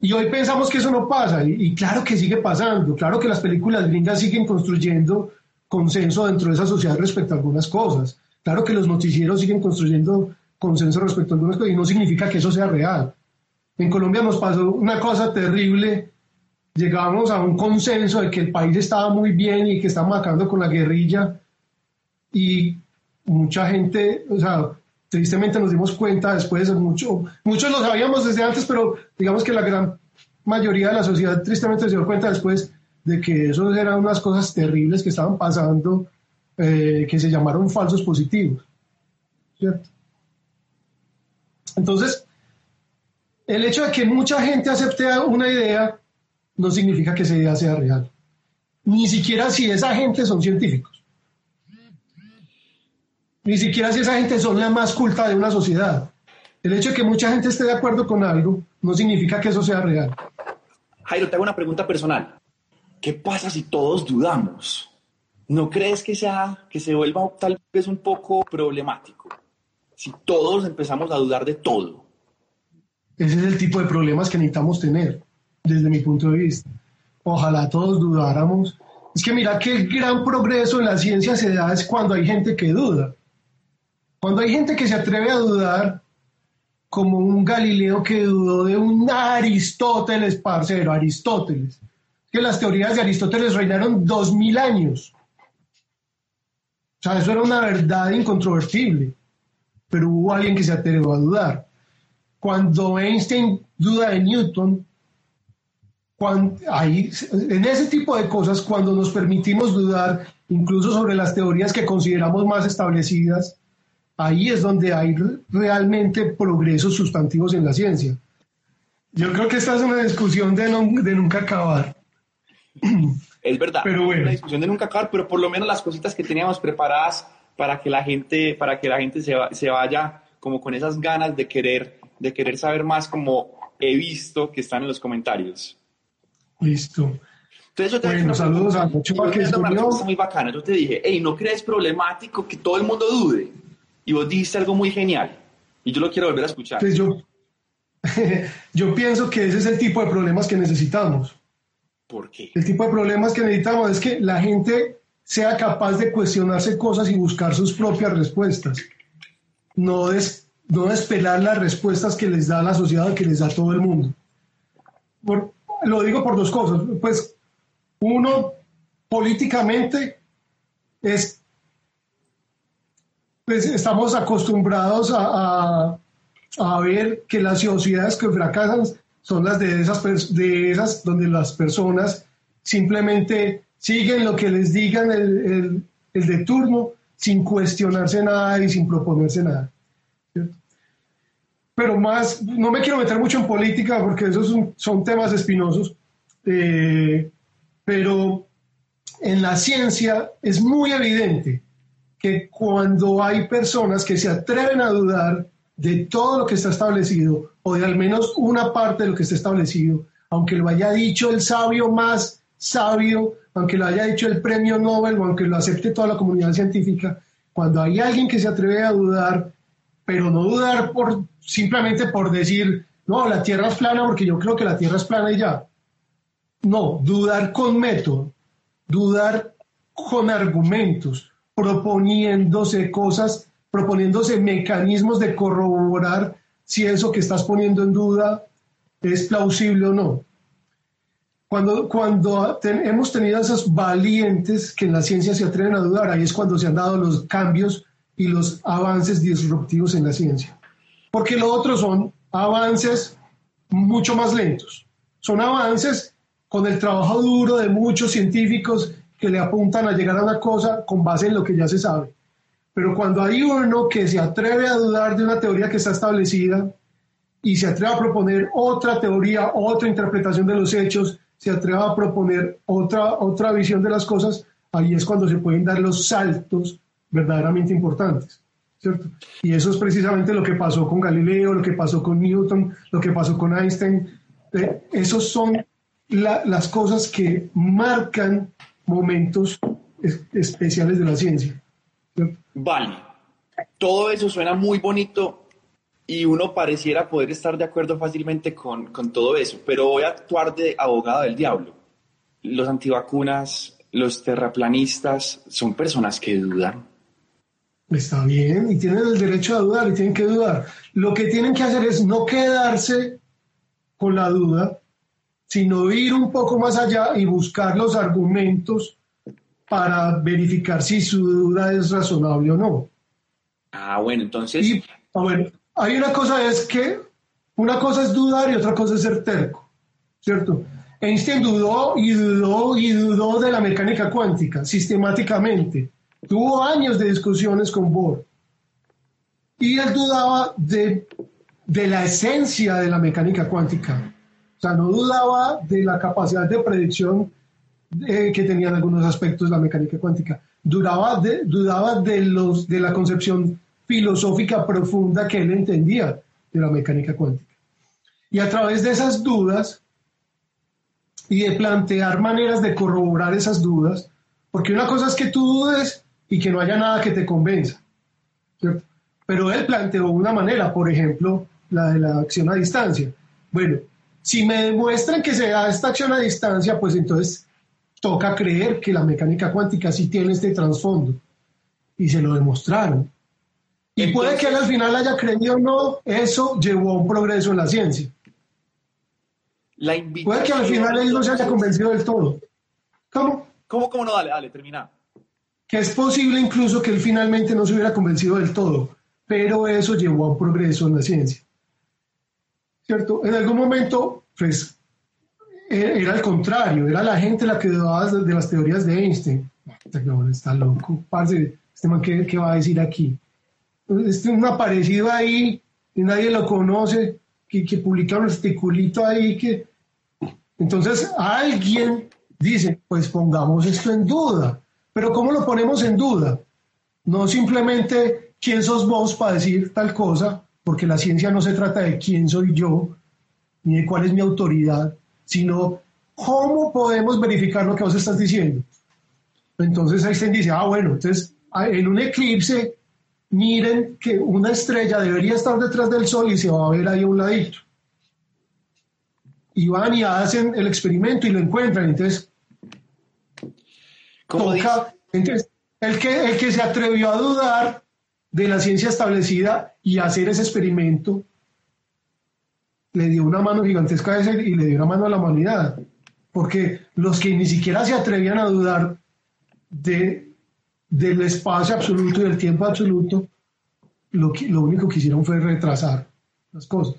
Y hoy pensamos que eso no pasa, y, y, claro que sigue pasando, claro que las películas gringas siguen construyendo consenso dentro de esa sociedad respecto a algunas cosas, claro que los noticieros siguen construyendo consenso respecto a algunas cosas y no significa que eso sea real. En Colombia nos pasó una cosa terrible, llegamos a un consenso de que el país estaba muy bien y que estamos acabando con la guerrilla y mucha gente, o sea, tristemente nos dimos cuenta después, mucho, muchos lo sabíamos desde antes, pero digamos que la gran mayoría de la sociedad tristemente se dio cuenta después de que eso eran unas cosas terribles que estaban pasando, eh, que se llamaron falsos positivos. ¿cierto? Entonces, el hecho de que mucha gente acepte una idea no significa que esa idea sea real. Ni siquiera si esa gente son científicos. Ni siquiera si esa gente son la más culta de una sociedad. El hecho de que mucha gente esté de acuerdo con algo no significa que eso sea real. Jairo, te hago una pregunta personal. ¿Qué pasa si todos dudamos? ¿No crees que, sea, que se vuelva tal vez un poco problemático? Si todos empezamos a dudar de todo. Ese es el tipo de problemas que necesitamos tener, desde mi punto de vista. Ojalá todos dudáramos. Es que mira que el gran progreso en la ciencia se da es cuando hay gente que duda. Cuando hay gente que se atreve a dudar, como un Galileo que dudó de un Aristóteles, parcero, Aristóteles. Que las teorías de Aristóteles reinaron dos mil años. O sea, eso era una verdad incontrovertible. Pero hubo alguien que se atrevió a dudar. Cuando Einstein duda de Newton, cuando, ahí, en ese tipo de cosas, cuando nos permitimos dudar incluso sobre las teorías que consideramos más establecidas, ahí es donde hay realmente progresos sustantivos en la ciencia. Yo creo que esta es una discusión de, de nunca acabar. Es verdad, pero bueno. una discusión de nunca acabar, pero por lo menos las cositas que teníamos preparadas para que la gente, para que la gente se, se vaya como con esas ganas de querer, de querer saber más, como he visto que están en los comentarios. Listo. Entonces yo te bueno, saludos a Ochoa que es muy bacano. Yo te dije, hey, ¿no crees problemático que todo el mundo dude? y vos dijiste algo muy genial y yo lo quiero volver a escuchar. Pues yo, yo pienso que ese es el tipo de problemas que necesitamos. ¿Por qué? El tipo de problemas que necesitamos es que la gente sea capaz de cuestionarse cosas y buscar sus propias respuestas. No, des, no despelar las respuestas que les da la sociedad, que les da todo el mundo. Lo digo por dos cosas. Pues uno, políticamente, es pues estamos acostumbrados a, a, ver que las sociedades que fracasan son las de esas, de esas donde las personas simplemente siguen lo que les digan el, el, de turno sin cuestionarse nada y sin proponerse nada. Pero más, no me quiero meter mucho en política porque esos son, son temas espinosos, eh, pero en la ciencia es muy evidente que cuando hay personas que se atreven a dudar de todo lo que está establecido, o de al menos una parte de lo que está establecido, aunque lo haya dicho el sabio más sabio, aunque lo haya dicho el premio Nobel o aunque lo acepte toda la comunidad científica, cuando hay alguien que se atreve a dudar, pero no dudar por simplemente por decir, no, la Tierra es plana porque yo creo que la Tierra es plana y ya. No, dudar con método, dudar con argumentos, proponiéndose cosas, proponiéndose mecanismos de corroborar si eso que estás poniendo en duda es plausible o no. Cuando, cuando hemos tenido esos valientes que en la ciencia se atreven a dudar, ahí es cuando se han dado los cambios y los avances disruptivos en la ciencia. Porque lo otro son avances mucho más lentos. Son avances con el trabajo duro de muchos científicos que le apuntan a llegar a una cosa con base en lo que ya se sabe. Pero cuando hay uno que se atreve a dudar de una teoría que está establecida y se atreve a proponer otra teoría, otra interpretación de los hechos, se atreve a proponer otra, otra visión de las cosas, ahí es cuando se pueden dar los saltos verdaderamente importantes. ¿cierto? Y eso es precisamente lo que pasó con Galileo, lo que pasó con Newton, lo que pasó con Einstein. Eh, esos son las cosas que marcan momentos especiales de la ciencia. Vale, todo eso suena muy bonito y uno pareciera poder estar de acuerdo fácilmente con, con todo eso, pero voy a actuar de abogado del diablo. Los antivacunas, los terraplanistas, son personas que dudan. Está bien, y tienen el derecho a dudar y tienen que dudar. Lo que tienen que hacer es no quedarse con la duda, sino ir un poco más allá y buscar los argumentos para verificar si su duda es razonable o no. Ah, bueno, entonces... Y, ah, bueno, hay una cosa es que una cosa es dudar y otra cosa es ser terco. ¿cierto? Einstein dudó y dudó y dudó de la mecánica cuántica sistemáticamente. Tuvo años de discusiones con Bohr. Y él dudaba de, de la esencia de la mecánica cuántica. O sea, no dudaba de la capacidad de predicción eh, que tenían algunos aspectos de la mecánica cuántica. Dudaba de, dudaba de, los, de la concepción filosófica profunda que él entendía de la mecánica cuántica. Y a través de esas dudas y de plantear maneras de corroborar esas dudas, porque una cosa es que tú dudes y que no haya nada que te convenza, ¿cierto? Pero él planteó una manera, por ejemplo, la de la acción a distancia. Bueno, si me demuestran que se da esta acción a distancia, pues entonces toca creer que la mecánica cuántica sí tiene este trasfondo. Y se lo demostraron. Y puede que él al final haya creído o no, eso llevó a un progreso en la ciencia. La puede que al final él no se haya convencido del todo. ¿Cómo? ¿Cómo, cómo no? Dale, dale, termina. Que es posible incluso que él finalmente no se hubiera convencido del todo, pero eso llevó a un progreso en la ciencia. ¿Cierto? En algún momento, pues, e-, era el contrario, era la gente la que dudaba de las teorías de Einstein. Está loco, este man, ¿qué, ¿qué va a decir aquí? este un aparecido ahí y nadie lo conoce, que, que publica un articulito ahí que... Entonces alguien dice, pues pongamos esto en duda. Pero ¿cómo lo ponemos en duda? No simplemente quién sos vos para decir tal cosa, porque la ciencia no se trata de quién soy yo, ni de cuál es mi autoridad, sino cómo podemos verificar lo que vos estás diciendo. Entonces Einstein dice, ah, bueno, entonces en un eclipse miren que una estrella debería estar detrás del Sol y se va a ver ahí a un ladito. Y van y hacen el experimento y lo encuentran. Entonces, toca, entonces el, que, el que se atrevió a dudar de la ciencia establecida y hacer ese experimento, le dio una mano gigantesca a ese y le dio una mano a la humanidad. Porque los que ni siquiera se atrevían a dudar de del espacio absoluto y del tiempo absoluto, lo, que, lo único que hicieron fue retrasar las cosas.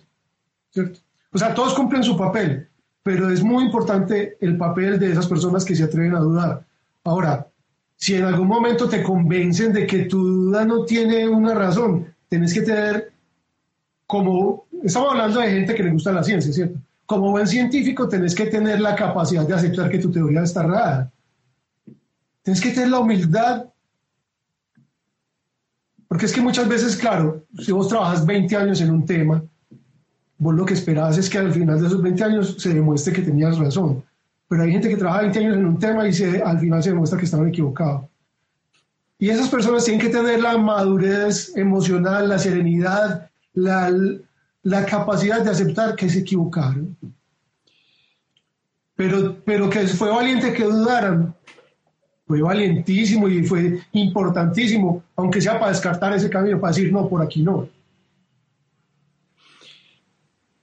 ¿cierto? O sea, todos cumplen su papel, pero es muy importante el papel de esas personas que se atreven a dudar. Ahora, si en algún momento te convencen de que tu duda no tiene una razón, tenés que tener como, estamos hablando de gente que le gusta la ciencia, ¿cierto? Como buen científico tenés que tener la capacidad de aceptar que tu teoría está errada. Tienes que tener la humildad porque es que muchas veces, claro, si vos trabajas 20 años en un tema, vos lo que esperabas es que al final de esos 20 años se demuestre que tenías razón. Pero hay gente que trabaja 20 años en un tema y se, al final se demuestra que estaban equivocados. Y esas personas tienen que tener la madurez emocional, la serenidad, la, la capacidad de aceptar que se equivocaron. Pero, pero que fue valiente que dudaran, fue valientísimo y fue importantísimo, aunque sea para descartar ese camino, para decir, no, por aquí no.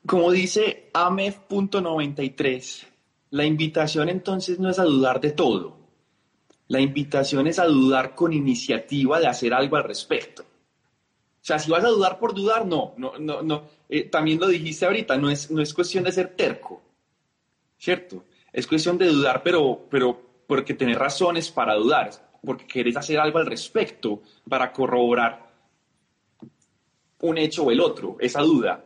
Como dice AMEF.93, la invitación entonces no es a dudar de todo. La invitación es a dudar con iniciativa de hacer algo al respecto. O sea, si vas a dudar por dudar, no, no, no, no. Eh, también lo dijiste ahorita, no es, no es cuestión de ser terco, ¿cierto? Es cuestión de dudar, pero, pero porque tenés razones para dudar, porque querés hacer algo al respecto para corroborar un hecho o el otro, esa duda.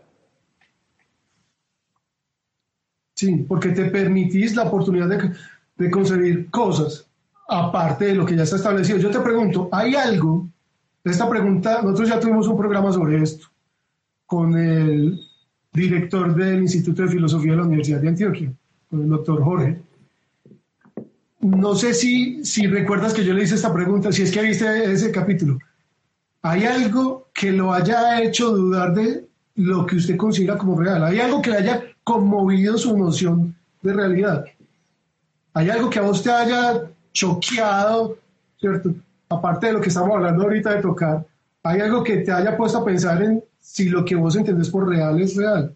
Sí, porque te permitís la oportunidad de, de conseguir cosas aparte de lo que ya está establecido. Yo te pregunto, ¿hay algo? Esta pregunta, nosotros ya tuvimos un programa sobre esto con el director del Instituto de Filosofía de la Universidad de Antioquia, con el doctor Jorge no sé si, si recuerdas que yo le hice esta pregunta, si es que viste ese capítulo. ¿Hay algo que lo haya hecho dudar de lo que usted considera como real? ¿Hay algo que le haya conmovido su noción de realidad? ¿Hay algo que a usted haya choqueado, ¿cierto? Aparte de lo que estamos hablando ahorita de tocar, ¿hay algo que te haya puesto a pensar en si lo que vos entendés por real es real?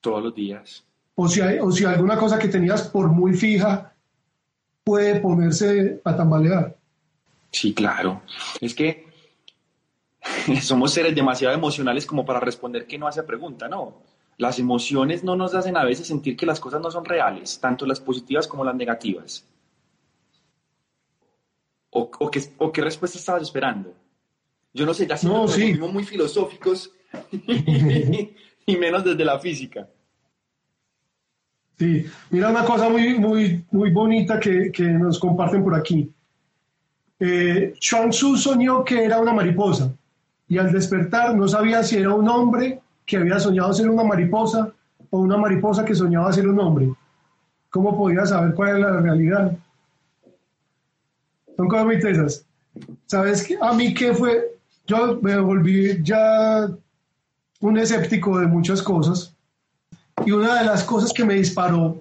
Todos los días. O si, hay, o si alguna cosa que tenías por muy fija puede ponerse a tambalear. Sí, claro. Es que somos seres demasiado emocionales como para responder que no hace pregunta, ¿no? Las emociones no nos hacen a veces sentir que las cosas no son reales, tanto las positivas como las negativas. ¿O, qué, o qué, respuesta estabas esperando? Yo no sé, ya siento que somos muy filosóficos y menos desde la física. Sí, mira una cosa muy, muy, muy bonita que, que nos comparten por aquí. Eh, Chuang Tzu soñó que era una mariposa y al despertar no sabía si era un hombre que había soñado ser una mariposa o una mariposa que soñaba ser un hombre. ¿Cómo podía saber cuál era la realidad? Son cosas muy tesas. ¿Sabes qué? A mí qué fue, yo me volví ya un escéptico de muchas cosas y una de las cosas que me disparó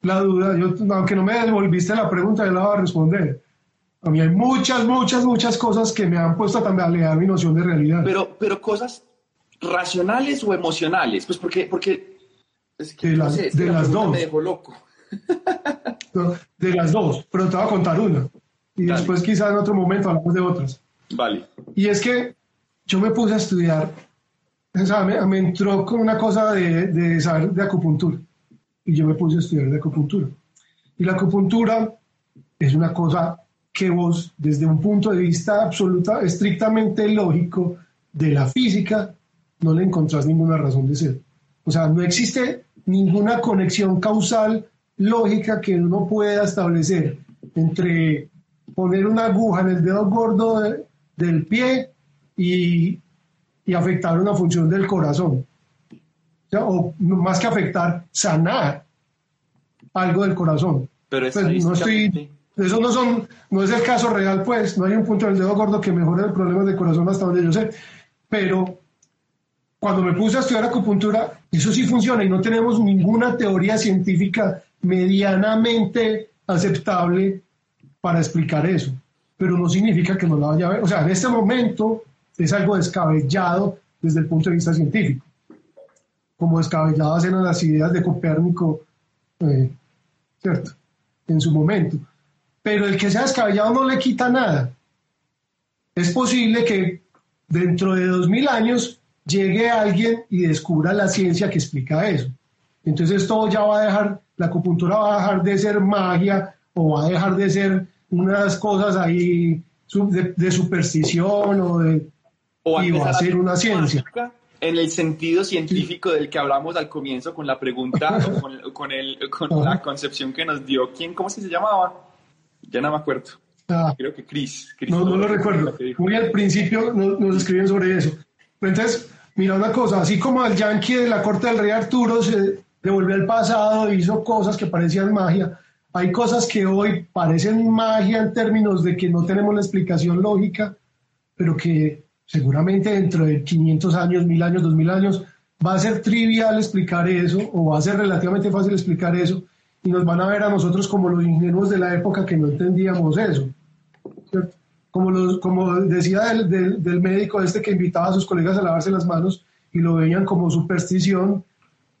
la duda, yo, aunque no me devolviste la pregunta, yo la voy a responder. A mí hay muchas, muchas, muchas cosas que me han puesto a tambalear mi noción de realidad. Pero, pero cosas racionales o emocionales, pues porque, porque de, las dos. Me dejó loco. de las dos, pero te voy a contar una. Y después quizás en otro momento hablamos de otras. Vale. Y es que yo me puse a estudiar, o sea, me, entró con una cosa de, de saber de acupuntura. Y yo me puse a estudiar de acupuntura. Y la acupuntura es una cosa que vos, desde un punto de vista absoluta, estrictamente lógico de la física, no le encontrás ninguna razón de ser. O sea, no existe ninguna conexión causal lógica que uno pueda establecer entre poner una aguja en el dedo gordo del pie y, y, afectar una función del corazón. O, más que afectar, sanar algo del corazón. Pero pues, no estoy eso no, son, no es el caso real, pues, no hay un punto del dedo gordo que mejore el problema del corazón hasta donde yo sé. Pero cuando me puse a estudiar acupuntura, eso sí funciona y no tenemos ninguna teoría científica medianamente aceptable para explicar eso. Pero no significa que no la vaya a ver. O sea, en este momento es algo descabellado desde el punto de vista científico. Como descabelladas eran las ideas de Copérnico, eh, ¿cierto? En su momento pero el que sea descabellado no le quita nada. Es posible que dentro de dos mil años llegue alguien y descubra la ciencia que explica eso. Entonces todo ya va a dejar, la acupuntura va a dejar de ser magia o va a dejar de ser unas cosas ahí de, superstición o de... O y va a ser una ciencia. En el sentido científico del que hablamos al comienzo con la pregunta, con, con la concepción que nos dio, ¿quién, cómo se llamaba? Ya no me acuerdo. Ah. Creo que Chris. no, no, lo recuerdo. Muy al principio nos, nos escriben sobre eso. Entonces, mira una cosa, así como el yankee de la corte del rey Arturo se devolvió al pasado, hizo cosas que parecían magia, hay cosas que hoy parecen magia en términos de que no tenemos la explicación lógica, pero que seguramente dentro de 500 años, 1000 años, 2000 años, va a ser trivial explicar eso o va a ser relativamente fácil explicar eso y nos van a ver a nosotros como los ingenuos de la época que no entendíamos eso. Como, los, como decía del, del, médico este que invitaba a sus colegas a lavarse las manos y lo veían como superstición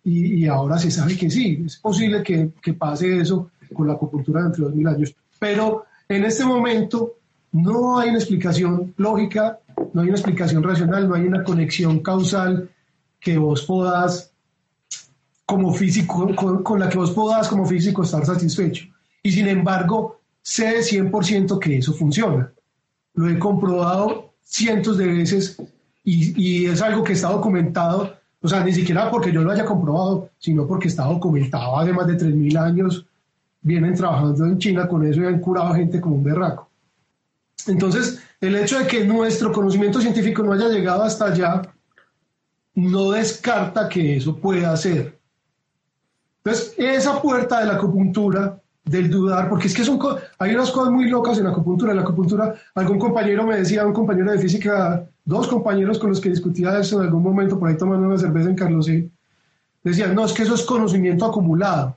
y, y ahora se sabe que sí, es posible que, que pase eso con la acupuntura dentro de dos mil años. Pero en este momento no hay una explicación lógica, no hay una explicación racional, no hay una conexión causal que vos puedas como físico, con, la que vos podás como físico estar satisfecho. Y sin embargo, sé 100% que eso funciona. Lo he comprobado cientos de veces y, es algo que está documentado, o sea, ni siquiera porque yo lo haya comprobado, sino porque está documentado hace más de 3.000 años. Vienen trabajando en China con eso y han curado gente como un berraco. Entonces, el hecho de que nuestro conocimiento científico no haya llegado hasta allá no descarta que eso pueda ser. Entonces, esa puerta de la acupuntura, del dudar, porque es que son, hay unas cosas muy locas en la acupuntura. En la acupuntura, algún compañero me decía, un compañero de física, dos compañeros con los que discutía eso en algún momento, por ahí tomando una cerveza en Carlos y decían, no, es que eso es conocimiento acumulado.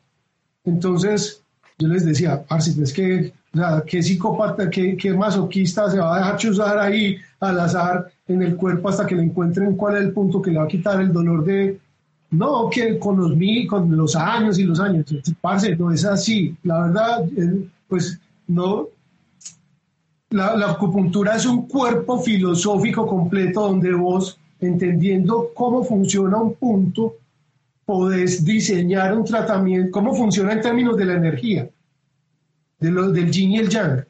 Entonces, yo les decía, Arcis, es que, o sea, qué psicópata, qué, qué masoquista se va a dejar chuzar ahí al azar en el cuerpo hasta que le encuentren cuál es el punto que le va a quitar el dolor de, no, que con los, con los años y los años, parce, no es así. La verdad, eh, pues no. La, la, acupuntura es un cuerpo filosófico completo donde vos, entendiendo cómo funciona un punto, podés diseñar un tratamiento, cómo funciona en términos de la energía, de lo, del yin y el yang.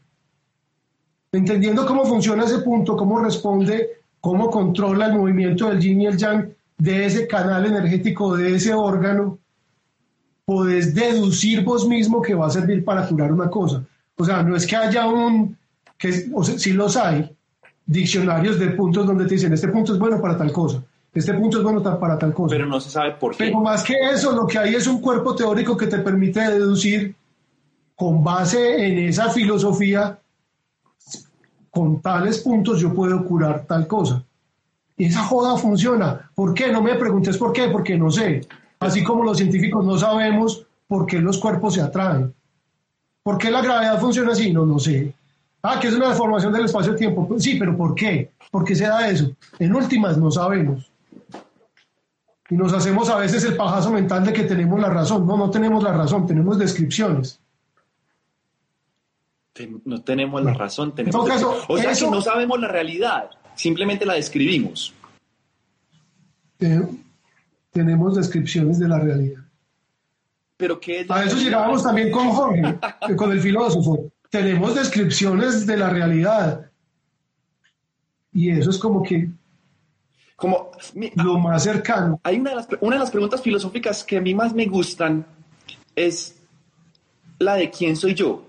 Entendiendo cómo funciona ese punto, cómo responde, cómo controla el movimiento del yin y el yang de ese canal energético, de ese órgano, podés deducir vos mismo que va a servir para curar una cosa. O sea, no es que haya un, que o sea, sí los hay, diccionarios de puntos donde te dicen, este punto es bueno para tal cosa, este punto es bueno para tal cosa. Pero no se sabe por qué. Pero más que eso, lo que hay es un cuerpo teórico que te permite deducir con base en esa filosofía, con tales puntos yo puedo curar tal cosa. Y esa joda funciona. ¿Por qué? No me preguntes por qué, porque no sé. Así como los científicos no sabemos por qué los cuerpos se atraen. ¿Por qué la gravedad funciona así? No, no sé. Ah, que es una deformación del espacio-tiempo. Sí, pero ¿por qué? ¿Por qué se da eso? En últimas, no sabemos. Y nos hacemos a veces el pajazo mental de que tenemos la razón. No, no tenemos la razón, tenemos descripciones. No tenemos la razón, tenemos O sea, si no sabemos la realidad, simplemente la describimos. tenemos descripciones de la realidad. Pero ¿qué A eso llegábamos también con Jorge, con el filósofo tenemos descripciones de la realidad. Y eso es como que como lo más cercano. Hay una de, las, una de las preguntas filosóficas que a mí más me gustan es la de quién soy yo.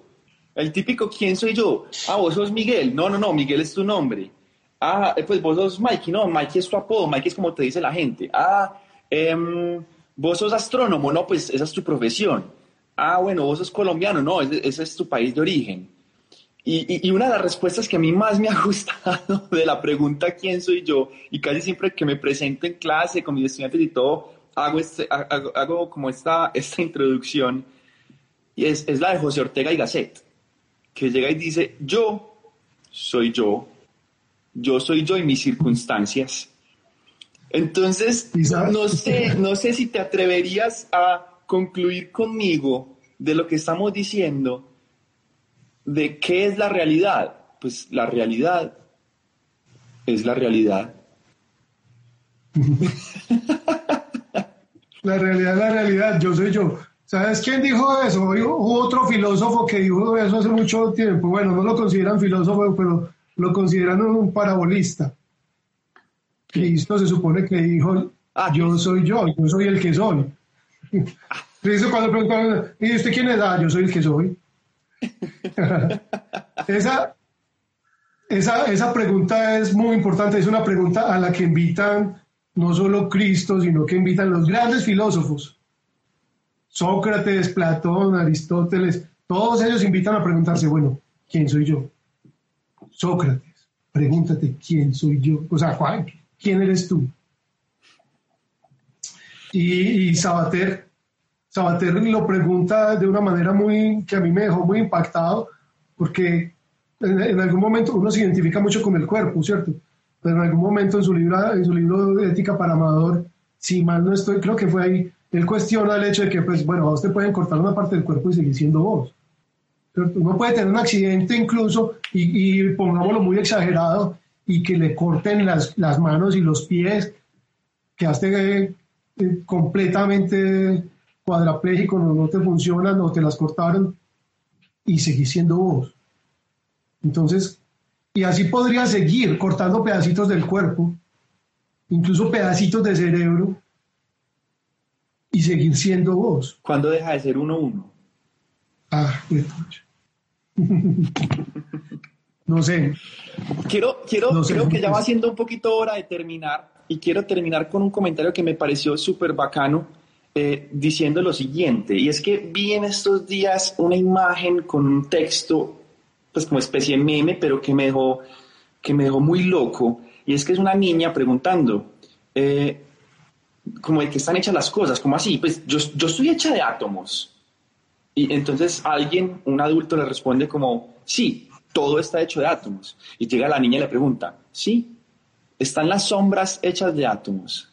El típico quién soy yo. Ah, vos sos Miguel. No, no, no, Miguel es tu nombre. Ah, eh, pues vos sos Mikey. No, Mikey es tu apodo. Mikey es como te dice la gente. Ah, em, vos sos astrónomo. No, pues esa es tu profesión ah, bueno, vos sos colombiano, no, ese, es tu país de origen. Y, una de las respuestas que a mí más me ha gustado de la pregunta quién soy yo, y casi siempre que me presento en clase con mis estudiantes y todo, hago, este, hago, como esta, esta introducción, y es, es la de José Ortega y Gasset, que llega y dice, yo soy yo, yo soy yo y mis circunstancias. Entonces, no sé, no sé si te atreverías a concluir conmigo de lo que estamos diciendo, de qué es la realidad. Pues la realidad es la realidad. la realidad es la realidad, yo soy yo. ¿Sabes quién dijo eso? Hubo otro filósofo que dijo eso hace mucho tiempo. Bueno, no lo consideran filósofo, pero lo consideran un parabolista. Cristo se supone que dijo, ah, yo soy yo, yo soy el que soy. Eso cuando preguntan, ¿y usted quién es? Ah, yo soy el que soy. esa, esa, esa pregunta es muy importante, es una pregunta a la que invitan no solo Cristo, sino que invitan los grandes filósofos. Sócrates, Platón, Aristóteles, todos ellos invitan a preguntarse, bueno, ¿quién soy yo? Sócrates, pregúntate, ¿quién soy yo? O sea, Juan, ¿quién eres tú? Y, Sabater, Sabater lo pregunta de una manera muy que a mí me dejó muy impactado, porque en, algún momento uno se identifica mucho con el cuerpo, ¿cierto? Pero en algún momento en su libro, en su libro de Ética para Amador, si mal no estoy, creo que fue ahí, él cuestiona el hecho de que, pues, bueno, a usted pueden cortar una parte del cuerpo y seguir siendo vos. Uno puede tener un accidente incluso, y, pongámoslo muy exagerado, y que le corten las, las manos y los pies, que eh, completamente cuadrapléjico, no, te funcionan, no te las cortaron y seguís siendo vos. Entonces, y así podría seguir cortando pedacitos del cuerpo, incluso pedacitos de cerebro, y seguir siendo vos. ¿Cuándo deja de ser uno uno? Ah, no sé. Quiero, quiero, creo que ya va siendo un poquito hora de terminar y quiero terminar con un comentario que me pareció súper bacano, eh, diciendo lo siguiente, y es que vi en estos días una imagen con un texto, pues como especie de meme, pero que me dejó, que me dejó muy loco, y es que es una niña preguntando, eh, como de qué están hechas las cosas, como así, pues yo, yo estoy hecha de átomos. Y entonces alguien, un adulto, le responde como, sí, todo está hecho de átomos. Y llega la niña y le pregunta, sí, están las sombras hechas de átomos.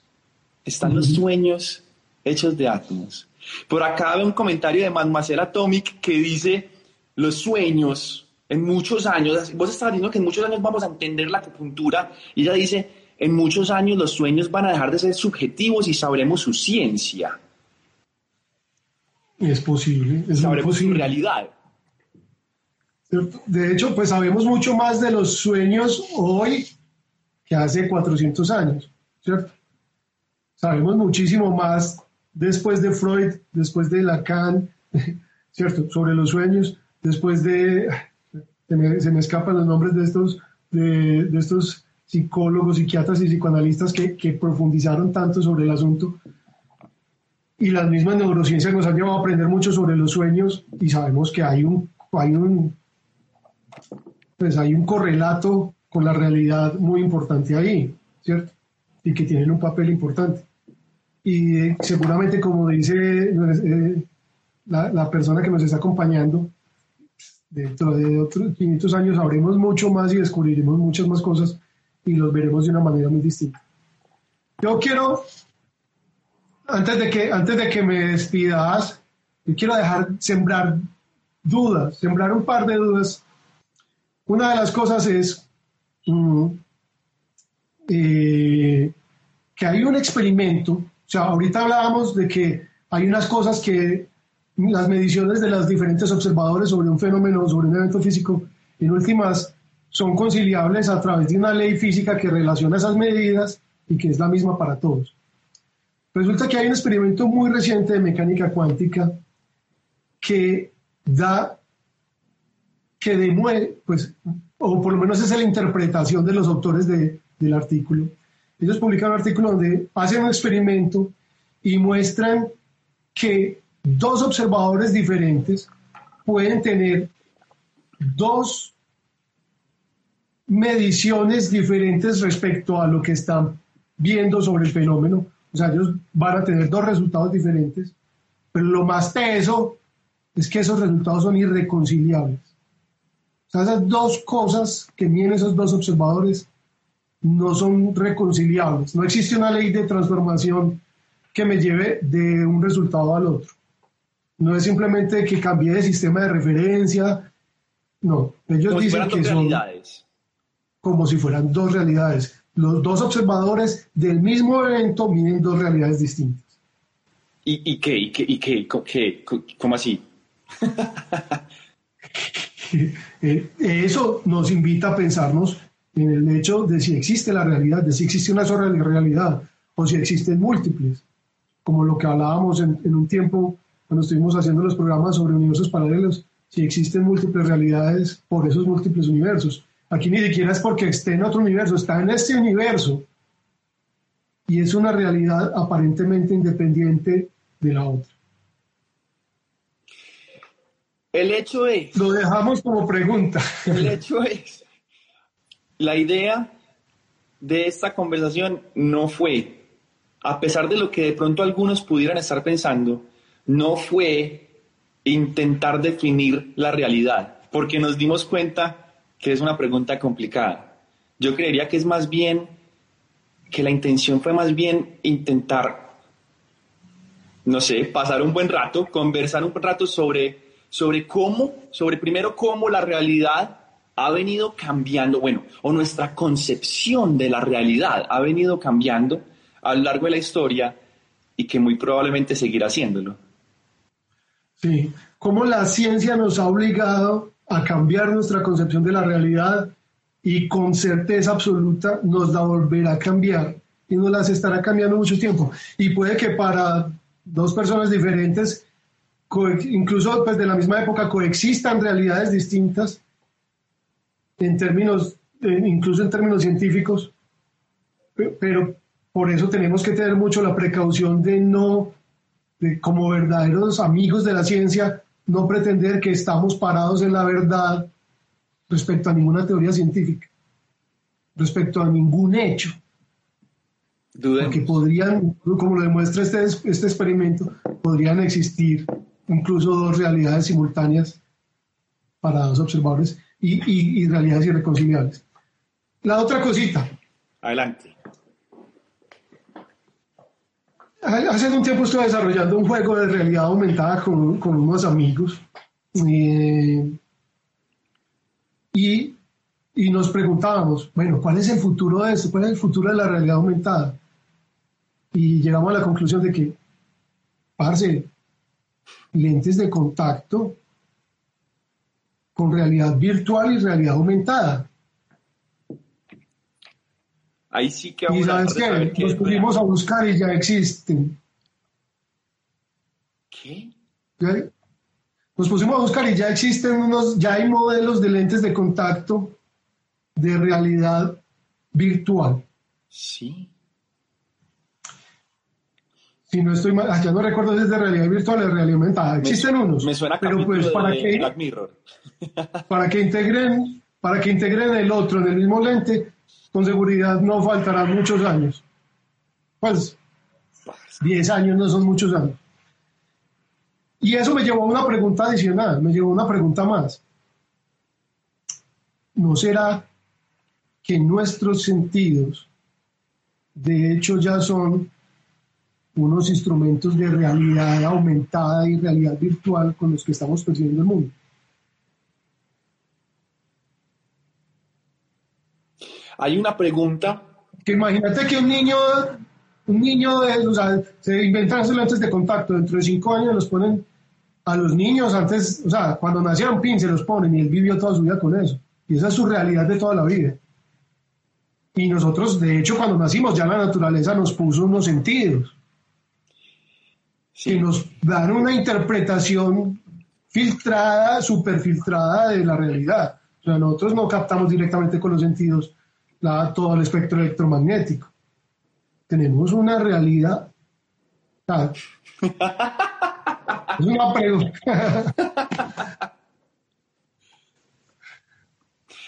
Están los sueños hechos de átomos. Por acá veo un comentario de Mademoiselle Atomic que dice, los sueños en muchos años, vos estás diciendo que en muchos años vamos a entender la acupuntura, y ella dice, en muchos años los sueños van a dejar de ser subjetivos y sabremos su ciencia. Es posible, es sabremos posible. su realidad. De hecho, pues sabemos mucho más de los sueños hoy que hace 400 años, ¿cierto? Sabemos muchísimo más después de Freud, después de Lacan, ¿cierto? Sobre los sueños, después de... Se me, se me escapan los nombres de estos, de, de estos psicólogos, psiquiatras y psicoanalistas que, que, profundizaron tanto sobre el asunto. Y las mismas neurociencias nos han llevado a aprender mucho sobre los sueños y sabemos que hay un, hay un, pues hay un correlato con la realidad muy importante ahí, ¿cierto? Y que tienen un papel importante. Y seguramente, como dice eh, la, la persona que nos está acompañando, dentro de otros 500 años sabremos mucho más y descubriremos muchas más cosas y los veremos de una manera muy distinta. Yo quiero, antes de que, antes de que me despidas, yo quiero dejar sembrar dudas, sembrar un par de dudas. Una de las cosas es mm, eh, que hay un experimento, o sea, ahorita hablábamos de que hay unas cosas que las mediciones de los diferentes observadores sobre un fenómeno, sobre un evento físico, en últimas son conciliables a través de una ley física que relaciona esas medidas y que es la misma para todos. Resulta que hay un experimento muy reciente de mecánica cuántica que da, que demuestra, pues, o por lo menos es la interpretación de los autores de, del artículo. Ellos publican un artículo donde hacen un experimento y muestran que dos observadores diferentes pueden tener dos mediciones diferentes respecto a lo que están viendo sobre el fenómeno. O sea, ellos van a tener dos resultados diferentes, pero lo más teso es que esos resultados son irreconciliables. O sea, esas dos cosas que miden esos dos observadores no son reconciliables. No existe una ley de transformación que me lleve de un resultado al otro. No es simplemente que cambie de sistema de referencia. No, ellos Como si dicen dos que son como si fueran dos realidades. Los dos observadores del mismo evento miden dos realidades distintas. ¿Y, y qué? ¿Y qué? ¿Y qué? ¿Cómo, qué? ¿Cómo así? Eh, Eso nos invita a pensarnos en el hecho de si existe la realidad, de si existe una sola realidad o si existen múltiples, como lo que hablábamos en, en un tiempo cuando estuvimos haciendo los programas sobre universos paralelos, si existen múltiples realidades por esos múltiples universos. Aquí ni siquiera es porque esté en otro universo, está en este universo y es una realidad aparentemente independiente de la otra. El hecho es, Lo dejamos como pregunta. el hecho es, la idea de esta conversación no fue, a pesar de lo que de pronto algunos pudieran estar pensando, no fue intentar definir la realidad, porque nos dimos cuenta que es una pregunta complicada. Yo creería que es más bien, que la intención fue más bien intentar, no sé, pasar un buen rato, conversar un rato sobre, sobre cómo, sobre primero cómo la realidad ha venido cambiando, bueno, o nuestra concepción de la realidad ha venido cambiando a lo largo de la historia y que muy probablemente seguirá haciéndolo. Sí, cómo la ciencia nos ha obligado a cambiar nuestra concepción de la realidad y con certeza absoluta nos la volverá a cambiar y nos las estará cambiando mucho tiempo. Y puede que para dos personas diferentes, incluso pues de la misma época, coexistan realidades distintas en términos, incluso en términos científicos, pero por eso tenemos que tener mucho la precaución de no, de, como verdaderos amigos de la ciencia, no pretender que estamos parados en la verdad respecto a ninguna teoría científica, respecto a ningún hecho. Dudemos. Porque podrían, como lo demuestra este, este experimento, podrían existir incluso dos realidades simultáneas para dos observadores y, y, y realidades irreconciliables. La otra cosita. Adelante. Hace un tiempo estuve desarrollando un juego de realidad aumentada con, con unos amigos. Eh, y, y nos preguntábamos, bueno, ¿cuál es el futuro de esto? ¿Cuál es el futuro de la realidad aumentada? Y llegamos a la conclusión de que, parce, lentes de contacto con realidad virtual y realidad aumentada. Ahí sí que Y sabes qué, nos pusimos a buscar y ya existen. ¿Qué? Nos pusimos a buscar y ya existen unos, ya hay modelos de lentes de contacto de realidad virtual. Sí. Si no estoy mal, ah, ya no recuerdo si es de realidad virtual de realidad aumentada. Existen unos. Me suena pero pues para que Black Mirror. para que integren, para que integren el otro en el mismo lente, con seguridad no faltarán muchos años. Pues 10 años no son muchos años. Y eso me llevó a una pregunta adicional, me llevó a una pregunta más. ¿No será que nuestros sentidos, de hecho, ya son unos instrumentos de realidad aumentada y realidad virtual con los que estamos percibiendo el mundo? Hay una pregunta. Que imagínate que un niño, un niño de, o sea, se inventan esos lentes de contacto, dentro de cinco años los ponen a los niños antes, o sea, cuando nacieron pin se los ponen y él vivió toda su vida con eso. Y esa es su realidad de toda la vida. Y nosotros, de hecho, cuando nacimos ya la naturaleza nos puso unos sentidos que nos dan una interpretación filtrada, superfiltrada de la realidad. O sea, nosotros no captamos directamente con los sentidos todo el espectro electromagnético. Tenemos una realidad. Es una pregunta.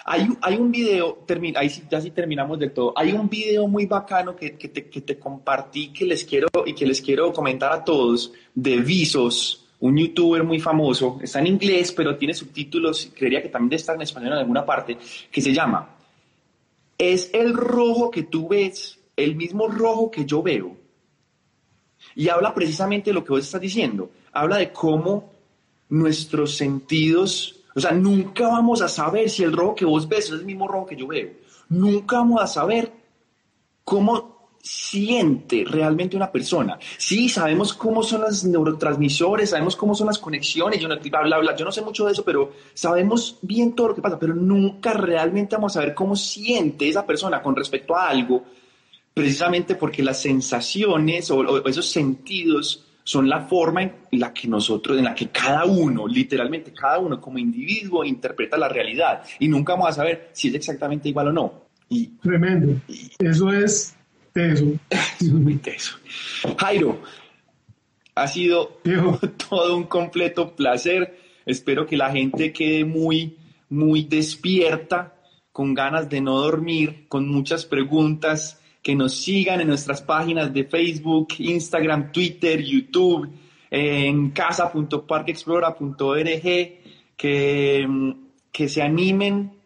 Hay, hay, un video, ahí ya sí terminamos del todo, hay un video muy bacano que, que, te, que, te, compartí que les quiero y que les quiero comentar a todos de Visos, un youtuber muy famoso, está en inglés pero tiene subtítulos, creería que también estar en español en alguna parte, que se llama es el rojo que tú ves, el mismo rojo que yo veo. Y habla precisamente de lo que vos estás diciendo. Habla de cómo nuestros sentidos, o sea, nunca vamos a saber si el rojo que vos ves es el mismo rojo que yo veo. Nunca vamos a saber cómo siente realmente una persona. Sí, sabemos cómo son los neurotransmisores, sabemos cómo son las conexiones, yo no, yo no sé mucho de eso, pero sabemos bien todo lo que pasa, pero nunca realmente vamos a ver cómo siente esa persona con respecto a algo, precisamente porque las sensaciones o, esos sentidos son la forma en la que nosotros, en la que cada uno, literalmente cada uno como individuo interpreta la realidad y nunca vamos a saber si es exactamente igual o no. Y, Tremendo. Eso es Teso. Muy teso. Jairo, ha sido todo un completo placer. Espero que la gente quede muy, muy despierta, con ganas de no dormir, con muchas preguntas, que nos sigan en nuestras páginas de Facebook, Instagram, Twitter, YouTube, en casa.parquexplora.org, que, que se animen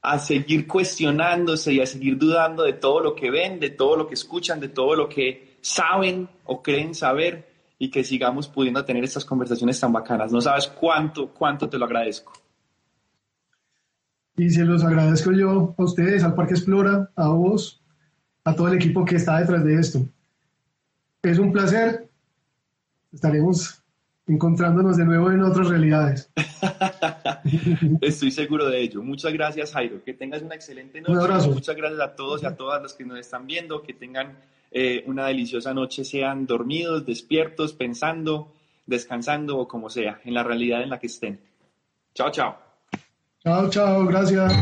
a seguir cuestionándose y a seguir dudando de todo lo que ven, de todo lo que escuchan, de todo lo que saben o creen saber y que sigamos pudiendo tener estas conversaciones tan bacanas. No sabes cuánto, cuánto te lo agradezco. Y se los agradezco yo a ustedes, al Parque Explora, a vos, a todo el equipo que está detrás de esto. Es un placer. Estaremos encontrándonos de nuevo en otras realidades. Estoy seguro de ello. Muchas gracias, Jairo. Que tengas una excelente noche. Un abrazo. Muchas gracias a todos y a todas los que nos están viendo. Que tengan eh, una deliciosa noche, sean dormidos, despiertos, pensando, descansando o como sea, en la realidad en la que estén. Chao, chao. Chao, chao. Gracias.